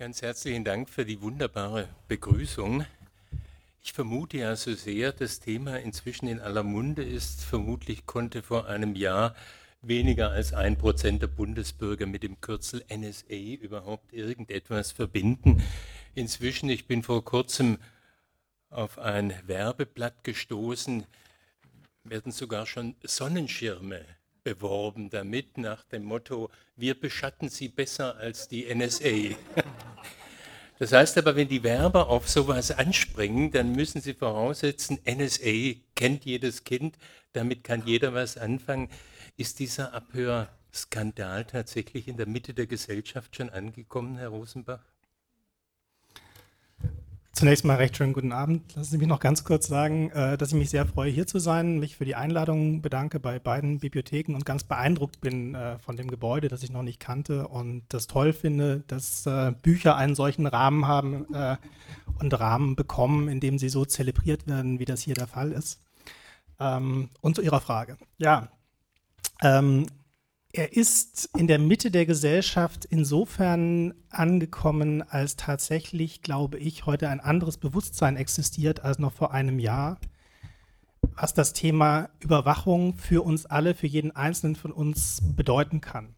Ganz herzlichen Dank für die wunderbare Begrüßung. Ich vermute ja so sehr, das Thema inzwischen in aller Munde ist. Vermutlich konnte vor einem Jahr weniger als ein Prozent der Bundesbürger mit dem Kürzel NSA überhaupt irgendetwas verbinden. Inzwischen, ich bin vor kurzem auf ein Werbeblatt gestoßen, werden sogar schon Sonnenschirme beworben damit nach dem Motto, wir beschatten sie besser als die NSA. Das heißt aber, wenn die Werber auf sowas anspringen, dann müssen sie voraussetzen, NSA kennt jedes Kind, damit kann jeder was anfangen. Ist dieser Abhörskandal tatsächlich in der Mitte der Gesellschaft schon angekommen, Herr Rosenbach? Zunächst mal recht schönen guten Abend. Lassen Sie mich noch ganz kurz sagen, äh, dass ich mich sehr freue, hier zu sein, mich für die Einladung bedanke bei beiden Bibliotheken und ganz beeindruckt bin äh, von dem Gebäude, das ich noch nicht kannte und das toll finde, dass äh, Bücher einen solchen Rahmen haben und Rahmen bekommen, in dem sie so zelebriert werden, wie das hier der Fall ist. Ähm, und zu Ihrer Frage. Ja, ähm, er ist in der Mitte der Gesellschaft insofern angekommen, als tatsächlich, glaube ich, heute ein anderes Bewusstsein existiert als noch vor einem Jahr, was das Thema Überwachung für uns alle, für jeden Einzelnen von uns bedeuten kann.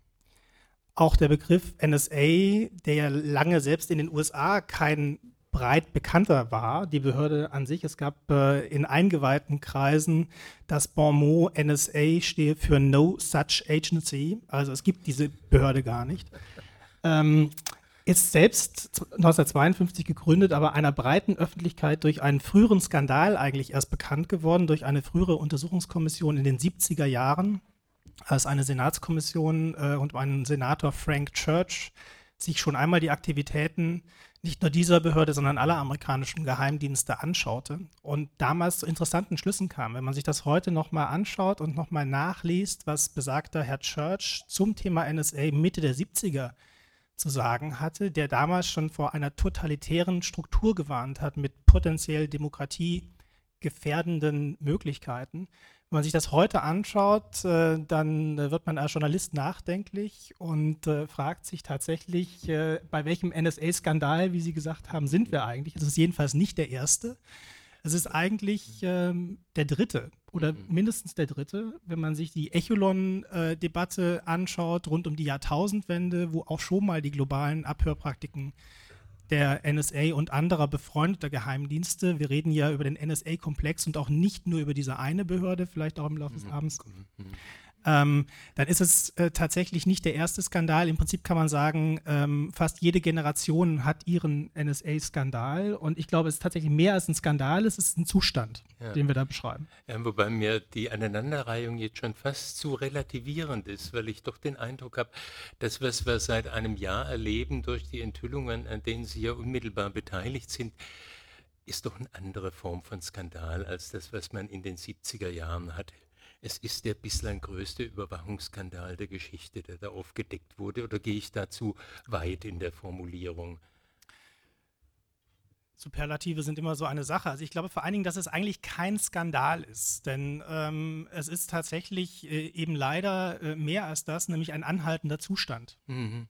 Auch der Begriff NSA, der ja lange selbst in den USA kein breit bekannter war, die Behörde an sich. Es gab äh, in eingeweihten Kreisen das Bon mot NSA stehe für No Such Agency, also es gibt diese Behörde gar nicht. Ähm, ist selbst 1952 gegründet, aber einer breiten Öffentlichkeit durch einen früheren Skandal eigentlich erst bekannt geworden, durch eine frühere Untersuchungskommission in den 70er Jahren, als eine Senatskommission äh, und ein Senator Frank Church sich schon einmal die Aktivitäten nicht nur dieser Behörde, sondern aller amerikanischen Geheimdienste anschaute und damals zu interessanten Schlüssen kam. Wenn man sich das heute nochmal anschaut und nochmal nachliest, was besagter Herr Church zum Thema NSA Mitte der 70er zu sagen hatte, der damals schon vor einer totalitären Struktur gewarnt hat mit potenziell demokratiegefährdenden Möglichkeiten, wenn man sich das heute anschaut, äh, dann äh, wird man als Journalist nachdenklich und äh, fragt sich tatsächlich, bei welchem NSA-Skandal, wie Sie gesagt haben, sind wir eigentlich? Es ist jedenfalls nicht der erste. Es ist eigentlich ähm, der dritte oder mhm. mindestens der dritte, wenn man sich die Echelon-Debatte anschaut rund um die Jahrtausendwende, wo auch schon mal die globalen Abhörpraktiken der NSA und anderer befreundeter Geheimdienste. Wir reden ja über den NSA-Komplex und auch nicht nur über diese eine Behörde, vielleicht auch im Laufe des mhm. Abends. Ähm, dann ist es äh, tatsächlich nicht der erste Skandal. Im Prinzip kann man sagen, ähm, fast jede Generation hat ihren NSA-Skandal. Und ich glaube, es ist tatsächlich mehr als ein Skandal, es ist ein Zustand, ja. den wir da beschreiben. Ja, wobei mir die Aneinanderreihung jetzt schon fast zu relativierend ist, weil ich doch den Eindruck habe, dass was wir seit einem Jahr erleben durch die Enthüllungen, an denen Sie ja unmittelbar beteiligt sind, ist doch eine andere Form von Skandal als das, was man in den 70er Jahren hatte. Es ist der bislang größte Überwachungsskandal der Geschichte, der da aufgedeckt wurde, oder gehe ich dazu weit in der Formulierung? Superlative sind immer so eine Sache. Also ich glaube vor allen Dingen, dass es eigentlich kein Skandal ist, denn ähm, es ist tatsächlich äh, eben leider äh, mehr als das, nämlich ein anhaltender Zustand. Mhm.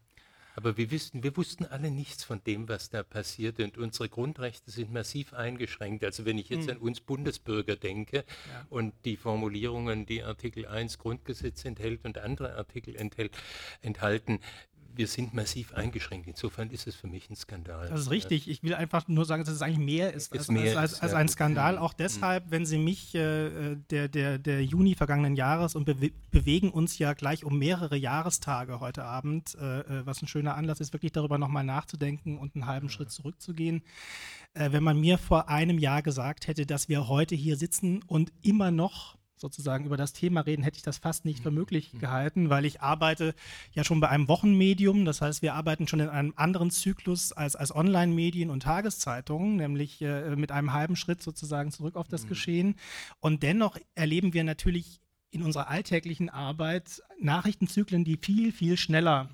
Aber wir, wissen, wir wussten alle nichts von dem, was da passiert und unsere Grundrechte sind massiv eingeschränkt. Also wenn ich jetzt hm. an uns Bundesbürger denke ja. und die Formulierungen, die Artikel 1 Grundgesetz enthält und andere Artikel enthält, enthalten, wir sind massiv eingeschränkt. Insofern ist es für mich ein Skandal. Das ist richtig. Ich will einfach nur sagen, dass es eigentlich mehr ist, als, mehr als, als, als, ein Skandal. Auch deshalb, wenn Sie mich äh, der, der, der Juni vergangenen Jahres und be bewegen uns ja gleich um mehrere Jahrestage heute Abend, äh, äh was ein schöner Anlass ist, wirklich darüber nochmal nachzudenken und einen halben ja. Schritt zurückzugehen. Äh, wenn man mir vor einem Jahr gesagt hätte, dass wir heute hier sitzen und immer noch sozusagen über das Thema reden, hätte ich das fast nicht für mhm. möglich mhm. gehalten, weil ich arbeite ja schon bei einem Wochenmedium. Das heißt, wir arbeiten schon in einem anderen Zyklus als, als Online-Medien und Tageszeitungen, nämlich äh, mit einem halben Schritt sozusagen zurück auf das mhm. Geschehen. Und dennoch erleben wir natürlich in unserer alltäglichen Arbeit Nachrichtenzyklen, die viel, viel schneller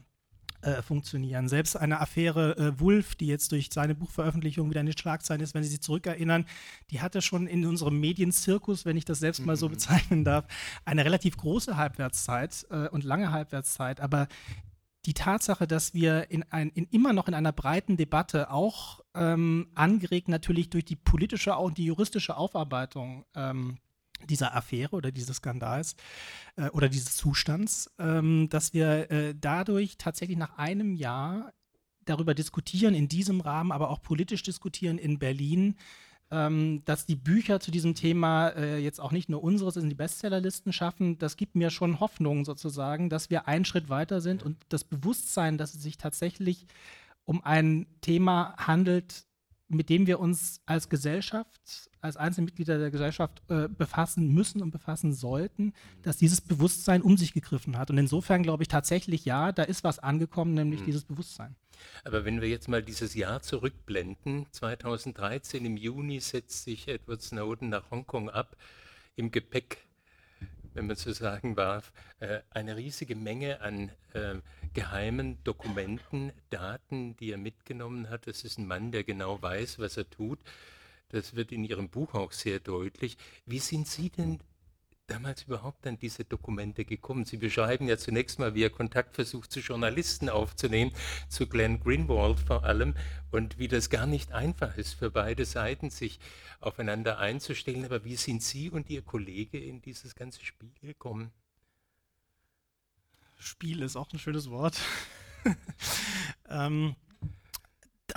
äh, funktionieren. Selbst eine Affäre äh, Wulff, die jetzt durch seine Buchveröffentlichung wieder in den Schlagzeilen ist, wenn Sie sich zurückerinnern, die hatte schon in unserem Medienzirkus, wenn ich das selbst mal so mhm. bezeichnen darf, eine relativ große Halbwertszeit äh, und lange Halbwertszeit. Aber die Tatsache, dass wir in ein, in immer noch in einer breiten Debatte, auch ähm, angeregt natürlich durch die politische und die juristische Aufarbeitung ähm, dieser Affäre oder dieses Skandals äh, oder dieses Zustands, ähm, dass wir äh, dadurch tatsächlich nach einem Jahr darüber diskutieren, in diesem Rahmen, aber auch politisch diskutieren in Berlin, ähm, dass die Bücher zu diesem Thema äh, jetzt auch nicht nur unseres in die Bestsellerlisten schaffen, das gibt mir schon Hoffnung sozusagen, dass wir einen Schritt weiter sind und das Bewusstsein, dass es sich tatsächlich um ein Thema handelt, mit dem wir uns als Gesellschaft, als Einzelmitglieder der Gesellschaft äh, befassen müssen und befassen sollten, dass dieses Bewusstsein um sich gegriffen hat. Und insofern glaube ich tatsächlich, ja, da ist was angekommen, nämlich mhm. dieses Bewusstsein. Aber wenn wir jetzt mal dieses Jahr zurückblenden, 2013 im Juni setzt sich Edward Snowden nach Hongkong ab, im Gepäck, wenn man so sagen darf, äh, eine riesige Menge an äh, geheimen Dokumenten, Daten, die er mitgenommen hat. Das ist ein Mann, der genau weiß, was er tut. Das wird in Ihrem Buch auch sehr deutlich. Wie sind Sie denn damals überhaupt an diese Dokumente gekommen? Sie beschreiben ja zunächst mal, wie er Kontakt versucht, zu Journalisten aufzunehmen, zu Glenn Greenwald vor allem, und wie das gar nicht einfach ist für beide Seiten, sich aufeinander einzustellen. Aber wie sind Sie und Ihr Kollege in dieses ganze Spiel gekommen? Spiel ist auch ein schönes Wort. ähm,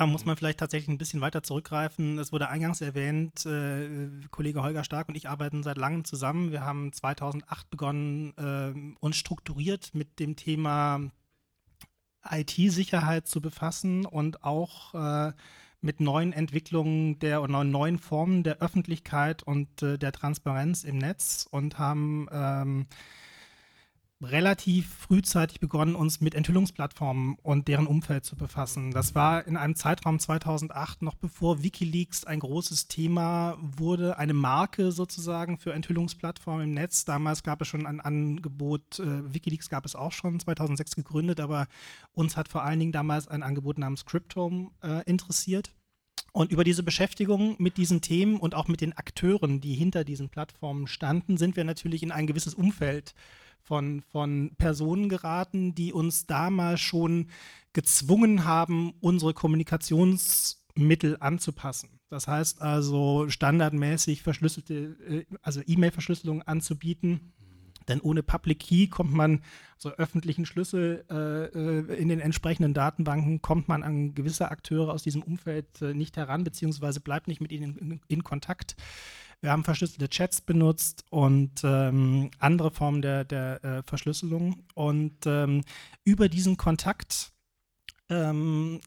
da muss man vielleicht tatsächlich ein bisschen weiter zurückgreifen. Es wurde eingangs erwähnt, äh, Kollege Holger Stark und ich arbeiten seit langem zusammen. Wir haben 2008 begonnen, äh, uns strukturiert mit dem Thema IT-Sicherheit zu befassen und auch äh, mit neuen Entwicklungen der oder neuen Formen der Öffentlichkeit und äh, der Transparenz im Netz und haben ähm, relativ frühzeitig begonnen, uns mit Enthüllungsplattformen und deren Umfeld zu befassen. Das war in einem Zeitraum 2008, noch bevor Wikileaks ein großes Thema wurde, eine Marke sozusagen für Enthüllungsplattformen im Netz. Damals gab es schon ein Angebot, äh, Wikileaks gab es auch schon, 2006 gegründet, aber uns hat vor allen Dingen damals ein Angebot namens Cryptome äh, interessiert. Und über diese Beschäftigung mit diesen Themen und auch mit den Akteuren, die hinter diesen Plattformen standen, sind wir natürlich in ein gewisses Umfeld von, von Personen geraten, die uns damals schon gezwungen haben, unsere Kommunikationsmittel anzupassen. Das heißt also standardmäßig verschlüsselte, äh, also E-Mail-Verschlüsselung anzubieten. Denn ohne Public Key kommt man, so öffentlichen Schlüssel äh, äh, in den entsprechenden Datenbanken, kommt man an gewisse Akteure aus diesem Umfeld äh, nicht heran, beziehungsweise bleibt nicht mit ihnen in, in Kontakt. Wir haben verschlüsselte Chats benutzt und ähm, andere Formen der, der äh, Verschlüsselung. Und ähm, über diesen Kontakt ähm,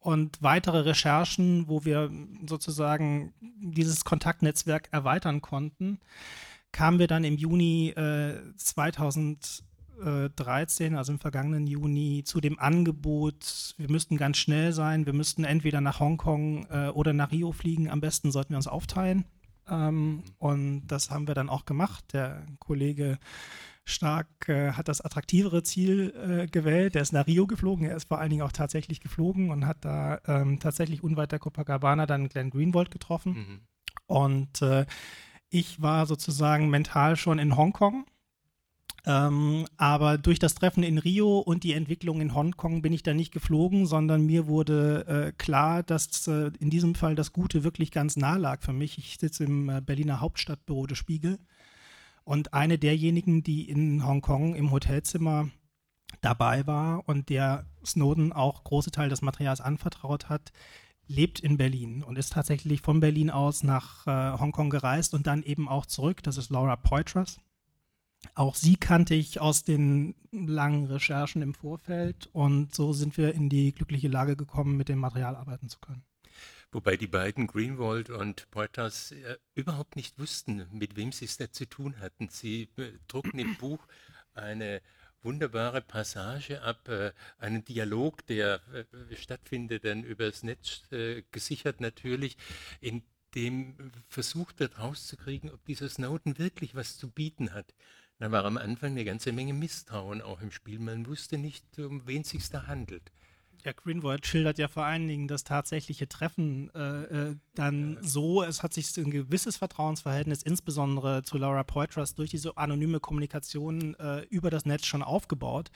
und weitere Recherchen, wo wir sozusagen dieses Kontaktnetzwerk erweitern konnten, kamen wir dann im Juni äh, 2013, also im vergangenen Juni, zu dem Angebot, wir müssten ganz schnell sein, wir müssten entweder nach Hongkong äh, oder nach Rio fliegen, am besten sollten wir uns aufteilen. Ähm, und das haben wir dann auch gemacht. Der Kollege Stark äh, hat das attraktivere Ziel äh, gewählt. Der ist nach Rio geflogen. Er ist vor allen Dingen auch tatsächlich geflogen und hat da ähm, tatsächlich unweit der Copacabana dann Glenn Greenwald getroffen. Mhm. Und äh, ich war sozusagen mental schon in Hongkong ähm, aber durch das Treffen in Rio und die Entwicklung in Hongkong bin ich da nicht geflogen, sondern mir wurde äh, klar, dass äh, in diesem Fall das Gute wirklich ganz nah lag für mich. Ich sitze im äh, Berliner Hauptstadtbüro des Spiegel und eine derjenigen, die in Hongkong im Hotelzimmer dabei war und der Snowden auch große Teile des Materials anvertraut hat, lebt in Berlin und ist tatsächlich von Berlin aus nach äh, Hongkong gereist und dann eben auch zurück. Das ist Laura Poitras. Auch sie kannte ich aus den langen Recherchen im Vorfeld und so sind wir in die glückliche Lage gekommen, mit dem Material arbeiten zu können. Wobei die beiden Greenwald und Portas äh, überhaupt nicht wussten, mit wem sie es da zu tun hatten. Sie äh, drucken im Buch eine wunderbare Passage ab, äh, einen Dialog, der äh, stattfindet dann übers Netz, äh, gesichert natürlich, in dem versucht wird rauszukriegen, ob dieser Snowden wirklich was zu bieten hat. Da war am Anfang eine ganze Menge Misstrauen auch im Spiel. Man wusste nicht, um wen es sich da handelt. Ja, Greenwald schildert ja vor allen Dingen das tatsächliche Treffen äh, äh, dann ja. so, es hat sich ein gewisses Vertrauensverhältnis insbesondere zu Laura Poitras durch diese anonyme Kommunikation äh, über das Netz schon aufgebaut.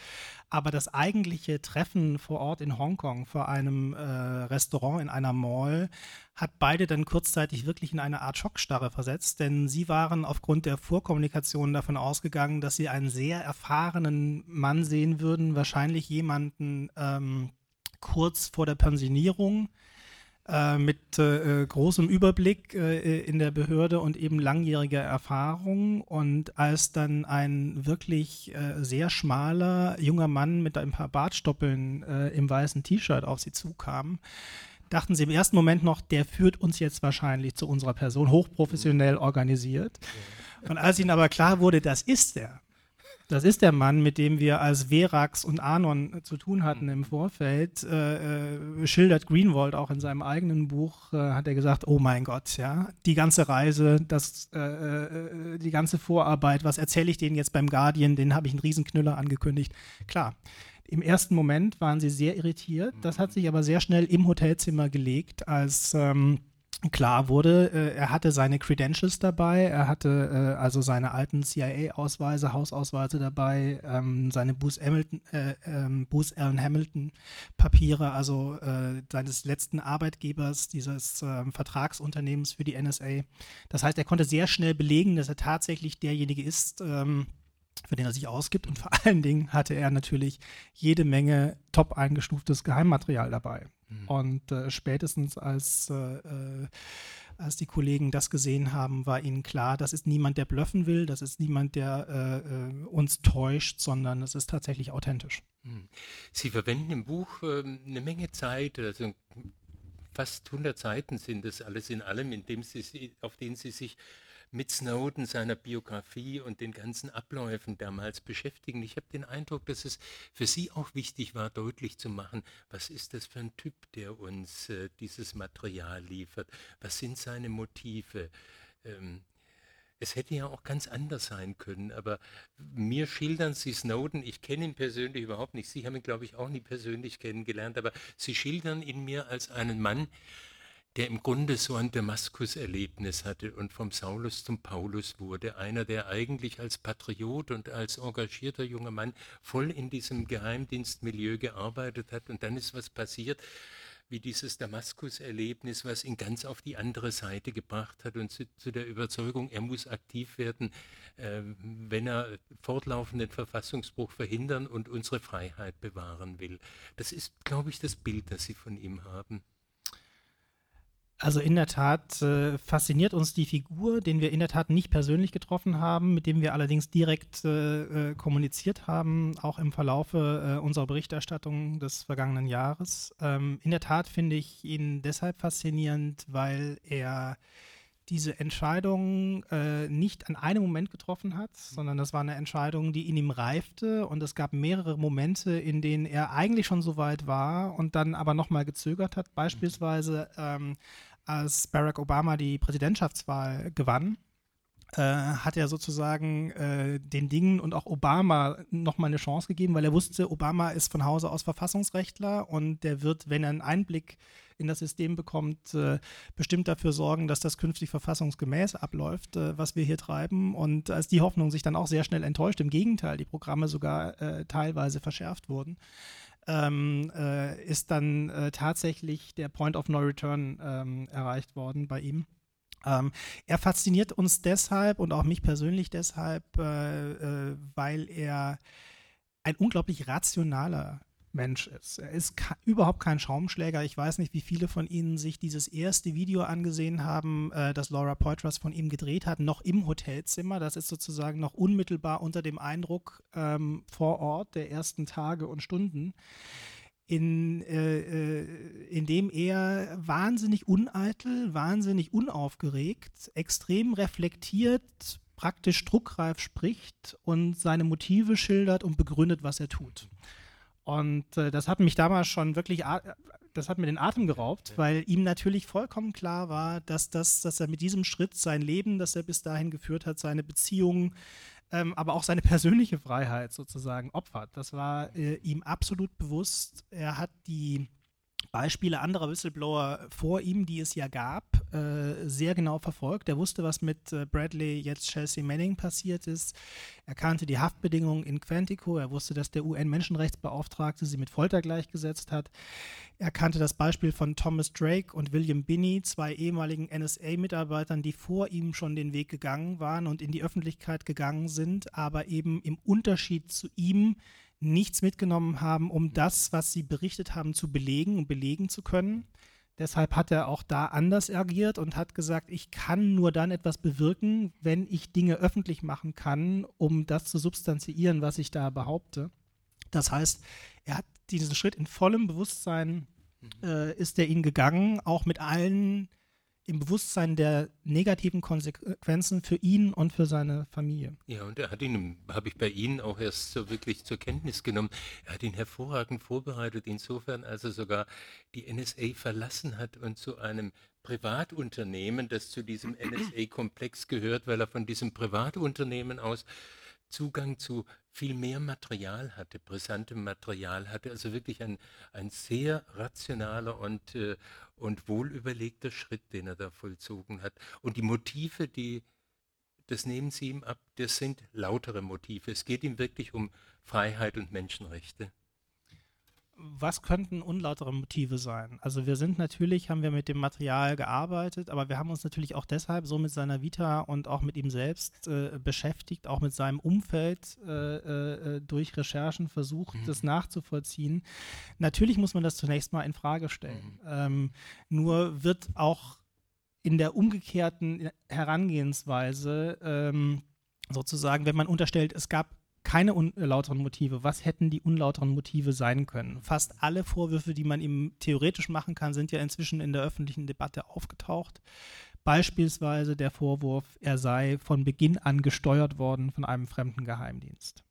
Aber das eigentliche Treffen vor Ort in Hongkong vor einem äh, Restaurant in einer Mall hat beide dann kurzzeitig wirklich in eine Art Schockstarre versetzt, denn sie waren aufgrund der Vorkommunikation davon ausgegangen, dass sie einen sehr erfahrenen Mann sehen würden, wahrscheinlich jemanden ähm, kurz vor der Pensionierung äh, mit äh, großem Überblick äh, in der Behörde und eben langjähriger Erfahrung. Und als dann ein wirklich äh, sehr schmaler junger Mann mit ein paar Bartstoppeln äh, im weißen T-Shirt auf sie zukam, dachten sie im ersten Moment noch, der führt uns jetzt wahrscheinlich zu unserer Person, hochprofessionell organisiert. Und als ihnen aber klar wurde, das ist er, das ist der Mann, mit dem wir als Verax und Anon zu tun hatten im Vorfeld, äh, äh, schildert Greenwald auch in seinem eigenen Buch, äh, hat er gesagt, oh mein Gott, ja, die ganze Reise, das, äh, äh die ganze Vorarbeit, was erzähle ich denen jetzt beim Guardian, den habe ich einen Riesenknüller angekündigt. Klar, im ersten Moment waren sie sehr irritiert. Das hat sich aber sehr schnell im Hotelzimmer gelegt, als ähm, klar wurde, äh, er hatte seine Credentials dabei, er hatte äh, also seine alten CIA-Ausweise, Hausausweise dabei, ähm, seine Bruce, Hamilton, äh, ähm, Bruce Allen Hamilton Papiere, also äh, seines letzten Arbeitgebers, dieses ähm, Vertragsunternehmens für die NSA. Das heißt, er konnte sehr schnell belegen, dass er tatsächlich derjenige ist, ähm, für den er sich ausgibt. Und vor allen Dingen hatte er natürlich jede Menge top eingestuftes Geheimmaterial dabei. Mhm. Und äh, spätestens als, äh, äh, als die Kollegen das gesehen haben, war ihnen klar, das ist niemand, der blöffen will, das ist niemand, der äh, äh, uns täuscht, sondern es ist tatsächlich authentisch. Mhm. Sie verwenden im Buch ähm, eine Menge Zeit, also fast 100 Seiten sind das alles in allem, in dem Sie, auf denen Sie sich mit Snowden, seiner Biografie und den ganzen Abläufen damals beschäftigen. Ich habe den Eindruck, dass es für Sie auch wichtig war, deutlich zu machen, was ist das für ein Typ, der uns äh, dieses Material liefert? Was sind seine Motive? Ähm, es hätte ja auch ganz anders sein können, aber mir schildern Sie Snowden, ich kenne ihn persönlich überhaupt nicht, Sie haben ihn, glaube ich, auch nie persönlich kennengelernt, aber Sie schildern ihn mir als einen Mann, der im Grunde so ein Damaskus-Erlebnis hatte und vom Saulus zum Paulus wurde. Einer, der eigentlich als Patriot und als engagierter junger Mann voll in diesem Geheimdienstmilieu gearbeitet hat. Und dann ist was passiert, wie dieses Damaskus-Erlebnis, was ihn ganz auf die andere Seite gebracht hat und zu, zu der Überzeugung, er muss aktiv werden, äh, wenn er fortlaufenden Verfassungsbruch verhindern und unsere Freiheit bewahren will. Das ist, glaube ich, das Bild, das Sie von ihm haben. Also in der Tat äh, fasziniert uns die Figur, den wir in der Tat nicht persönlich getroffen haben, mit dem wir allerdings direkt äh, äh, kommuniziert haben, auch im Verlaufe äh, unserer Berichterstattung des vergangenen Jahres. Ähm, in der Tat finde ich ihn deshalb faszinierend, weil er diese Entscheidung äh, nicht an einem Moment getroffen hat, sondern das war eine Entscheidung, die in ihm reifte und es gab mehrere Momente, in denen er eigentlich schon so weit war und dann aber nochmal gezögert hat. Beispielsweise ähm, als Barack Obama die Präsidentschaftswahl gewann, äh, hat er sozusagen äh, den Dingen und auch Obama nochmal eine Chance gegeben, weil er wusste, Obama ist von Hause aus Verfassungsrechtler und der wird, wenn er einen Einblick in das System bekommt, äh, bestimmt dafür sorgen, dass das künftig verfassungsgemäß abläuft, äh, was wir hier treiben. Und als die Hoffnung sich dann auch sehr schnell enttäuscht, im Gegenteil, die Programme sogar äh, teilweise verschärft wurden, ähm, äh, ist dann äh, tatsächlich der Point of No Return ähm, erreicht worden bei ihm. Ähm, er fasziniert uns deshalb und auch mich persönlich deshalb, äh, weil er ein unglaublich rationaler Mensch ist. Er ist überhaupt kein Schaumschläger. Ich weiß nicht, wie viele von Ihnen sich dieses erste Video angesehen haben, äh, das Laura Poitras von ihm gedreht hat, noch im Hotelzimmer. Das ist sozusagen noch unmittelbar unter dem Eindruck ähm, vor Ort der ersten Tage und Stunden, in, äh, äh in dem er wahnsinnig uneitel, wahnsinnig unaufgeregt, extrem reflektiert, praktisch druckreif spricht und seine Motive schildert und begründet, was er tut. Und äh, das hat mich damals schon wirklich, das hat mir den Atem geraubt, weil ihm natürlich vollkommen klar war, dass, das, dass er mit diesem Schritt sein Leben, das er bis dahin geführt hat, seine Beziehungen ähm, aber auch seine persönliche Freiheit sozusagen opfert. Das war äh, ihm absolut bewusst. Er hat die Beispiele anderer Whistleblower vor ihm, die es ja gab, äh, sehr genau verfolgt. Er wusste, was mit äh, Bradley, jetzt Chelsea Manning passiert ist. Er kannte die Haftbedingungen in Quantico. Er wusste, dass der UN-Menschenrechtsbeauftragte sie mit Folter gleichgesetzt hat. Er kannte das Beispiel von Thomas Drake und William Binney, zwei ehemaligen NSA-Mitarbeitern, die vor ihm schon den Weg gegangen waren und in die Öffentlichkeit gegangen sind, aber eben im Unterschied zu ihm nichts mitgenommen haben, um das, was sie berichtet haben, zu belegen und belegen zu können. Deshalb hat er auch da anders agiert und hat gesagt, ich kann nur dann etwas bewirken, wenn ich Dinge öffentlich machen kann, um das zu substanziieren, was ich da behaupte. Das heißt, er hat diesen Schritt in vollem Bewusstsein, mhm. äh, ist er ihn gegangen, auch mit allen im Bewusstsein der negativen Konsequenzen für ihn und für seine Familie. Ja, und er hat ihn, habe ich bei Ihnen auch erst so wirklich zur Kenntnis genommen, er hat ihn hervorragend vorbereitet, insofern, als er sogar die NSA verlassen hat und zu einem Privatunternehmen, das zu diesem NSA-Komplex gehört, weil er von diesem Privatunternehmen aus Zugang zu viel mehr Material hatte, brisantem Material hatte, also wirklich ein, ein sehr rationaler und, äh, und wohlüberlegter Schritt, den er da vollzogen hat. Und die Motive, die, das nehmen Sie ihm ab, das sind lautere Motive. Es geht ihm wirklich um Freiheit und Menschenrechte was könnten unlautere Motive sein? Also wir sind natürlich, haben wir mit dem Material gearbeitet, aber wir haben uns natürlich auch deshalb so mit seiner Vita und auch mit ihm selbst äh, beschäftigt, auch mit seinem Umfeld äh, äh, durch Recherchen versucht, mhm. das nachzuvollziehen. Natürlich muss man das zunächst mal in Frage stellen. Mhm. Ähm, nur wird auch in der umgekehrten Herangehensweise ähm, sozusagen, wenn man unterstellt, es gab keine unlauteren Motive. Was hätten die unlauteren Motive sein können? Fast alle Vorwürfe, die man ihm theoretisch machen kann, sind ja inzwischen in der öffentlichen Debatte aufgetaucht. Beispielsweise der Vorwurf, er sei von Beginn an gesteuert worden von einem fremden Geheimdienst.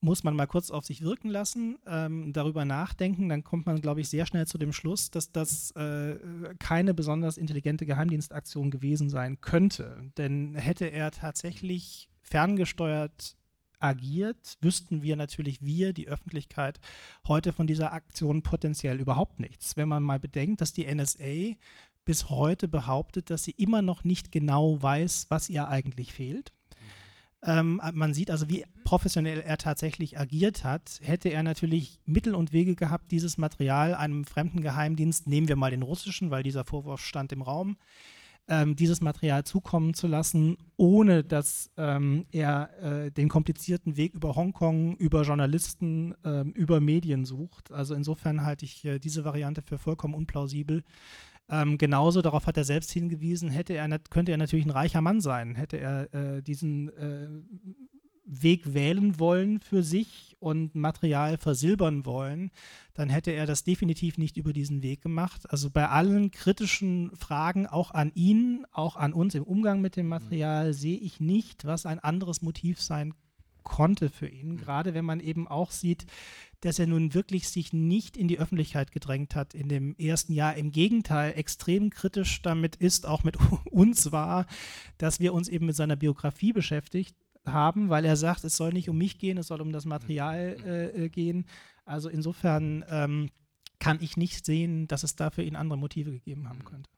Muss man mal kurz auf sich wirken lassen, ähm, darüber nachdenken, dann kommt man, glaube ich, sehr schnell zu dem Schluss, dass das äh, keine besonders intelligente Geheimdienstaktion gewesen sein könnte. Denn hätte er tatsächlich ferngesteuert agiert, wüssten wir natürlich, wir, die Öffentlichkeit, heute von dieser Aktion potenziell überhaupt nichts. Wenn man mal bedenkt, dass die NSA bis heute behauptet, dass sie immer noch nicht genau weiß, was ihr eigentlich fehlt. Ähm, man sieht also, wie professionell er tatsächlich agiert hat. Hätte er natürlich Mittel und Wege gehabt, dieses Material einem fremden Geheimdienst, nehmen wir mal den russischen, weil dieser Vorwurf stand im Raum, ähm, dieses Material zukommen zu lassen, ohne dass ähm, er äh, den komplizierten Weg über Hongkong, über Journalisten, ähm, über Medien sucht. Also insofern halte ich äh, diese Variante für vollkommen unplausibel. Ähm, genauso, darauf hat er selbst hingewiesen, hätte er, könnte er natürlich ein reicher Mann sein, hätte er äh, diesen äh, Weg wählen wollen für sich und Material versilbern wollen, dann hätte er das definitiv nicht über diesen Weg gemacht. Also bei allen kritischen Fragen, auch an ihn, auch an uns im Umgang mit dem mhm. Material, sehe ich nicht, was ein anderes Motiv sein konnte für ihn. Mhm. Gerade wenn man eben auch sieht, dass er nun wirklich sich nicht in die Öffentlichkeit gedrängt hat in dem ersten Jahr. Im Gegenteil, extrem kritisch damit ist, auch mit uns war, dass wir uns eben mit seiner Biografie beschäftigt haben, weil er sagt, es soll nicht um mich gehen, es soll um das Material mhm. äh, äh, gehen. Also insofern ähm, kann ich nicht sehen, dass es da für ihn andere Motive gegeben haben mhm. könnte.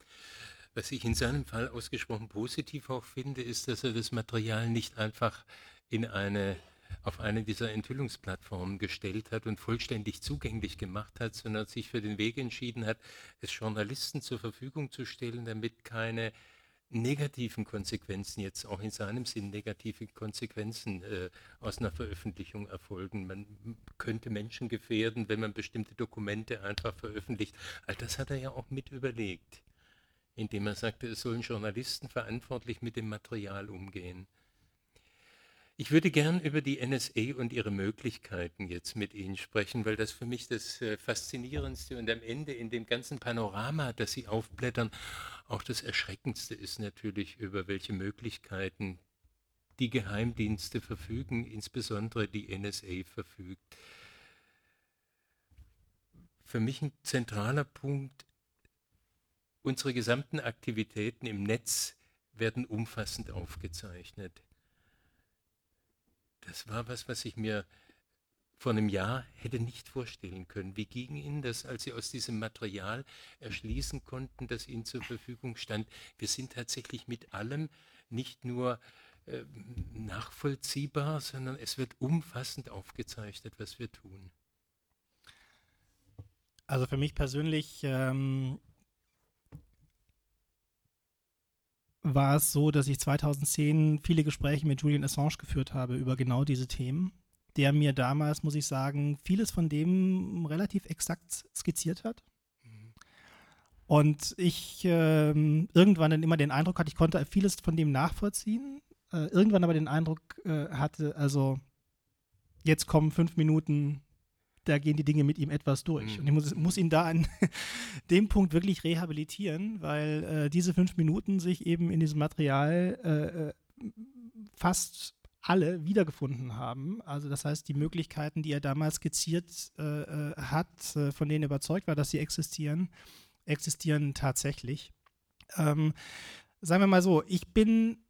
Was ich in seinem Fall ausgesprochen positiv auch finde, ist, dass er das Material nicht einfach in eine auf eine dieser Enthüllungsplattformen gestellt hat und vollständig zugänglich gemacht hat, sondern sich für den Weg entschieden hat, es Journalisten zur Verfügung zu stellen, damit keine negativen Konsequenzen jetzt auch in seinem Sinn negative Konsequenzen äh, aus einer Veröffentlichung erfolgen. Man könnte Menschen gefährden, wenn man bestimmte Dokumente einfach veröffentlicht. All das hat er ja auch mit überlegt, indem er sagte, es sollen Journalisten verantwortlich mit dem Material umgehen. Ich würde gern über die NSA und ihre Möglichkeiten jetzt mit Ihnen sprechen, weil das für mich das äh, Faszinierendste und am Ende in dem ganzen Panorama, das Sie aufblättern, auch das Erschreckendste ist natürlich, über welche Möglichkeiten die Geheimdienste verfügen, insbesondere die NSA verfügt. Für mich ein zentraler Punkt, unsere gesamten Aktivitäten im Netz werden umfassend aufgezeichnet. Das war was, was ich mir vor einem Jahr hätte nicht vorstellen können. Wie ging Ihnen das, als Sie aus diesem Material erschließen konnten, das Ihnen zur Verfügung stand? Wir sind tatsächlich mit allem nicht nur äh, nachvollziehbar, sondern es wird umfassend aufgezeichnet, was wir tun. Also für mich persönlich ähm, war es so, dass ich 2010 viele Gespräche mit Julian Assange geführt habe über genau diese Themen der mir damals, muss ich sagen, vieles von dem relativ exakt skizziert hat. Mhm. Und ich äh, irgendwann dann immer den Eindruck hatte, ich konnte vieles von dem nachvollziehen. Äh, irgendwann aber den Eindruck äh, hatte, also jetzt kommen fünf Minuten, da gehen die Dinge mit ihm etwas durch. Mhm. Und ich muss, muss ihn da an dem Punkt wirklich rehabilitieren, weil äh, diese fünf Minuten sich eben in diesem Material äh, äh, fast alle wiedergefunden haben. Also das heißt, die Möglichkeiten, die er damals skizziert äh, äh, hat, äh, von denen er überzeugt war, dass sie existieren, existieren tatsächlich. Ähm, sagen wir mal so, ich bin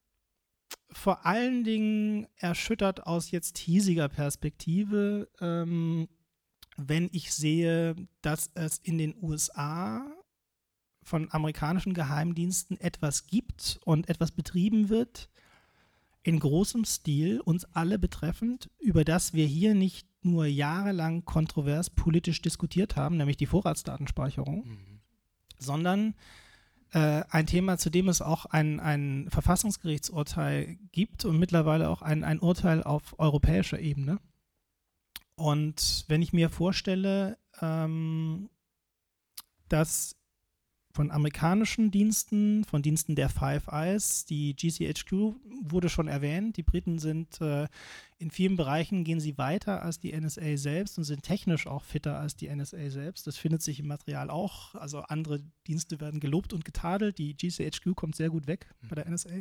vor allen Dingen erschüttert aus jetzt hiesiger Perspektive, ähm, wenn ich sehe, dass es in den USA von amerikanischen Geheimdiensten etwas gibt und etwas betrieben wird, in großem Stil uns alle betreffend, über das wir hier nicht nur jahrelang kontrovers politisch diskutiert haben, nämlich die Vorratsdatenspeicherung, mhm. sondern äh, ein Thema, zu dem es auch ein, ein Verfassungsgerichtsurteil gibt und mittlerweile auch ein, ein Urteil auf europäischer Ebene. Und wenn ich mir vorstelle, ähm, dass von amerikanischen Diensten, von Diensten der Five Eyes. Die GCHQ wurde schon erwähnt. Die Briten sind äh, in vielen Bereichen gehen sie weiter als die NSA selbst und sind technisch auch fitter als die NSA selbst. Das findet sich im Material auch. Also andere Dienste werden gelobt und getadelt. Die GCHQ kommt sehr gut weg bei der NSA.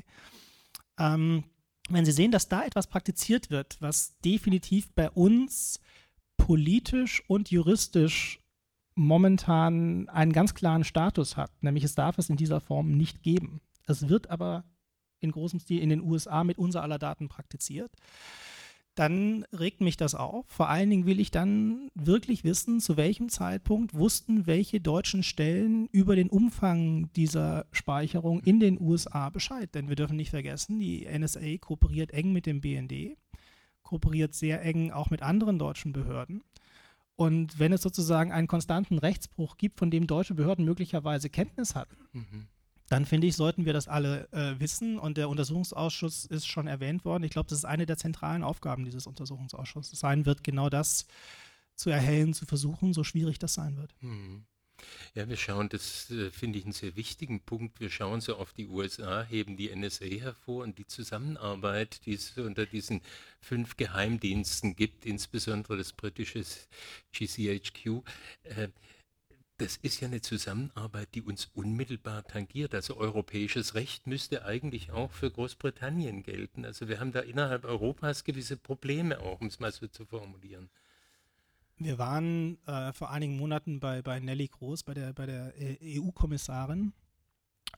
Ähm, wenn Sie sehen, dass da etwas praktiziert wird, was definitiv bei uns politisch und juristisch momentan einen ganz klaren Status hat, nämlich es darf es in dieser Form nicht geben. Es wird aber in großem Stil in den USA mit unser aller Daten praktiziert. Dann regt mich das auf. Vor allen Dingen will ich dann wirklich wissen, zu welchem Zeitpunkt wussten welche deutschen Stellen über den Umfang dieser Speicherung in den USA Bescheid. Denn wir dürfen nicht vergessen, die NSA kooperiert eng mit dem BND, kooperiert sehr eng auch mit anderen deutschen Behörden. Und wenn es sozusagen einen konstanten Rechtsbruch gibt, von dem deutsche Behörden möglicherweise Kenntnis hatten, mhm. Dann finde ich, sollten wir das alle äh, wissen. Und der Untersuchungsausschuss ist schon erwähnt worden. Ich glaube, das ist eine der zentralen Aufgaben dieses Untersuchungsausschusses sein wird, genau das zu erhellen, zu versuchen, so schwierig das sein wird. Mhm. Ja, wir schauen, das äh, finde ich einen sehr wichtigen Punkt. Wir schauen so auf die USA, heben die NSA hervor und die Zusammenarbeit, die es unter diesen fünf Geheimdiensten gibt, insbesondere das britische GCHQ. Äh, das ist ja eine Zusammenarbeit, die uns unmittelbar tangiert. Also europäisches Recht müsste eigentlich auch für Großbritannien gelten. Also wir haben da innerhalb Europas gewisse Probleme auch, um es mal so zu formulieren. Wir waren äh, vor einigen Monaten bei, bei Nelly Groß, bei der, bei der EU-Kommissarin,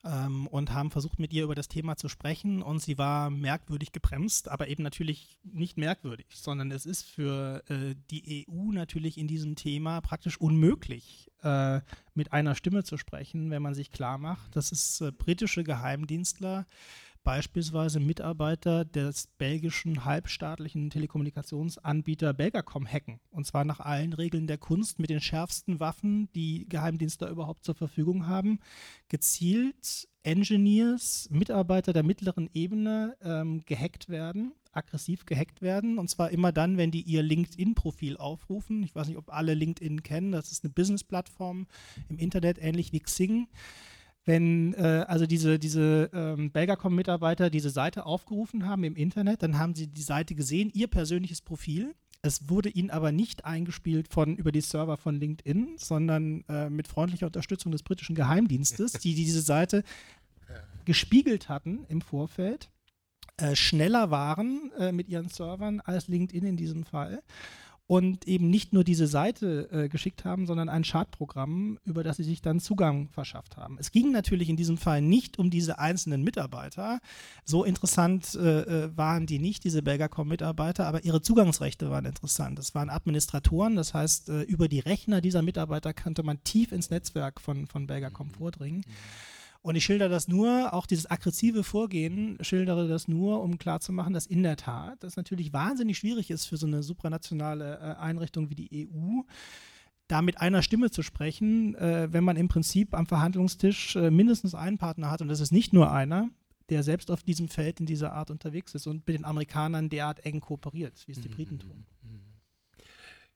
ähm, und haben versucht, mit ihr über das Thema zu sprechen. Und sie war merkwürdig gebremst, aber eben natürlich nicht merkwürdig, sondern es ist für äh, die EU natürlich in diesem Thema praktisch unmöglich, äh, mit einer Stimme zu sprechen, wenn man sich klar macht, dass es äh, britische Geheimdienstler beispielsweise Mitarbeiter des belgischen halbstaatlichen Telekommunikationsanbieter Belgacom hacken. Und zwar nach allen Regeln der Kunst mit den schärfsten Waffen, die Geheimdienste überhaupt zur Verfügung haben. Gezielt Engineers, Mitarbeiter der mittleren Ebene ähm, gehackt werden, aggressiv gehackt werden. Und zwar immer dann, wenn die ihr LinkedIn-Profil aufrufen. Ich weiß nicht, ob alle LinkedIn kennen. Das ist eine Business-Plattform im Internet, ähnlich wie Xing wenn äh, also diese, diese ähm, Belgacom-Mitarbeiter diese Seite aufgerufen haben im Internet, dann haben sie die Seite gesehen, ihr persönliches Profil. Es wurde ihnen aber nicht eingespielt von über die Server von LinkedIn, sondern äh, mit freundlicher Unterstützung des britischen Geheimdienstes, die, die diese Seite gespiegelt hatten im Vorfeld, äh, schneller waren äh, mit ihren Servern als LinkedIn in diesem Fall und eben nicht nur diese Seite äh, geschickt haben, sondern ein Chartprogramm, über das sie sich dann Zugang verschafft haben. Es ging natürlich in diesem Fall nicht um diese einzelnen Mitarbeiter. So interessant äh, äh waren die nicht, diese Belgacom-Mitarbeiter, aber ihre Zugangsrechte waren interessant. Es waren Administratoren, das heißt, äh, über die Rechner dieser Mitarbeiter konnte man tief ins Netzwerk von, von Belgacom mhm. vordringen. Mhm. Und ich schildere das nur, auch dieses aggressive Vorgehen, schildere das nur, um klarzumachen, dass in der Tat das natürlich wahnsinnig schwierig ist für so eine supranationale äh, Einrichtung wie die EU, da mit einer Stimme zu sprechen, äh, wenn man im Prinzip am Verhandlungstisch äh, mindestens einen Partner hat und das ist nicht nur einer, der selbst auf diesem Feld in dieser Art unterwegs ist und mit den Amerikanern derart eng kooperiert, wie es die Briten tun.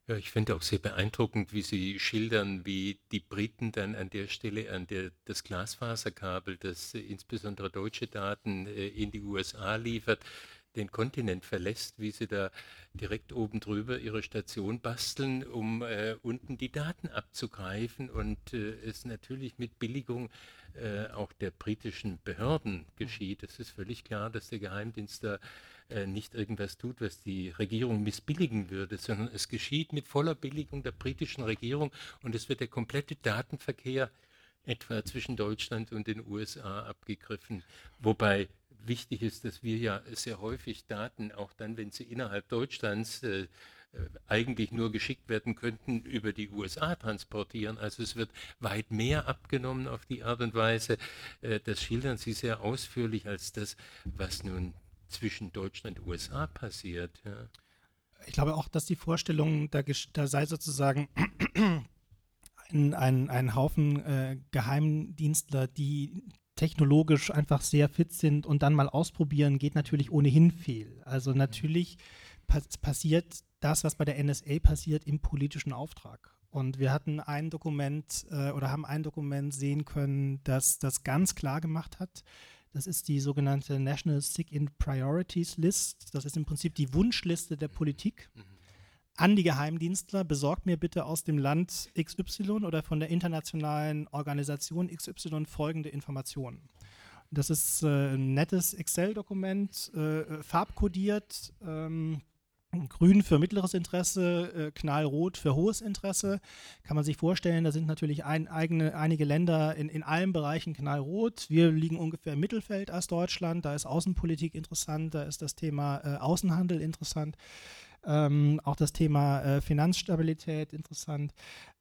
Ja, ich finde auch sehr beeindruckend, wie Sie schildern, wie die Briten dann an der Stelle an der, das Glasfaserkabel, das insbesondere deutsche Daten äh, in die USA liefert, den Kontinent verlässt, wie sie da direkt oben drüber ihre Station basteln, um äh, unten die Daten abzugreifen und äh, es natürlich mit Billigung äh, auch der britischen Behörden geschieht. Es ist völlig klar, dass der Geheimdienst da äh, nicht irgendwas tut, was die Regierung missbilligen würde, sondern es geschieht mit voller Billigung der britischen Regierung und es wird der komplette Datenverkehr etwa zwischen Deutschland und den USA abgegriffen. Wobei wichtig ist, dass wir ja sehr häufig Daten, auch dann, wenn sie innerhalb Deutschlands äh, äh eigentlich nur geschickt werden könnten, über die USA transportieren. Also es wird weit mehr abgenommen auf die Art und Weise. Äh, das schildern Sie sehr ausführlich als das, was nun zwischen Deutschland und USA passiert. Ja. Ich glaube auch, dass die Vorstellung, da, da sei sozusagen ein, ein, ein Haufen äh, Geheimdienstler, die technologisch einfach sehr fit sind und dann mal ausprobieren, geht natürlich ohnehin fehl. Also natürlich pass passiert das, was bei der NSA passiert, im politischen Auftrag. Und wir hatten ein Dokument äh, oder haben ein Dokument sehen können, das das ganz klar gemacht hat, das ist die sogenannte National Sick-in Priorities List. Das ist im Prinzip die Wunschliste der Politik mhm. an die Geheimdienstler. Besorgt mir bitte aus dem Land XY oder von der internationalen Organisation XY folgende Informationen. Das ist äh, ein nettes Excel-Dokument, äh, farbkodiert. Ähm, Grün für mittleres Interesse, äh, knallrot für hohes Interesse. Kann man sich vorstellen, da sind natürlich ein, eigene, einige Länder in, in allen Bereichen knallrot. Wir liegen ungefähr im Mittelfeld als Deutschland. Da ist Außenpolitik interessant, da ist das Thema äh, Außenhandel interessant. Ähm, auch das Thema äh, Finanzstabilität interessant.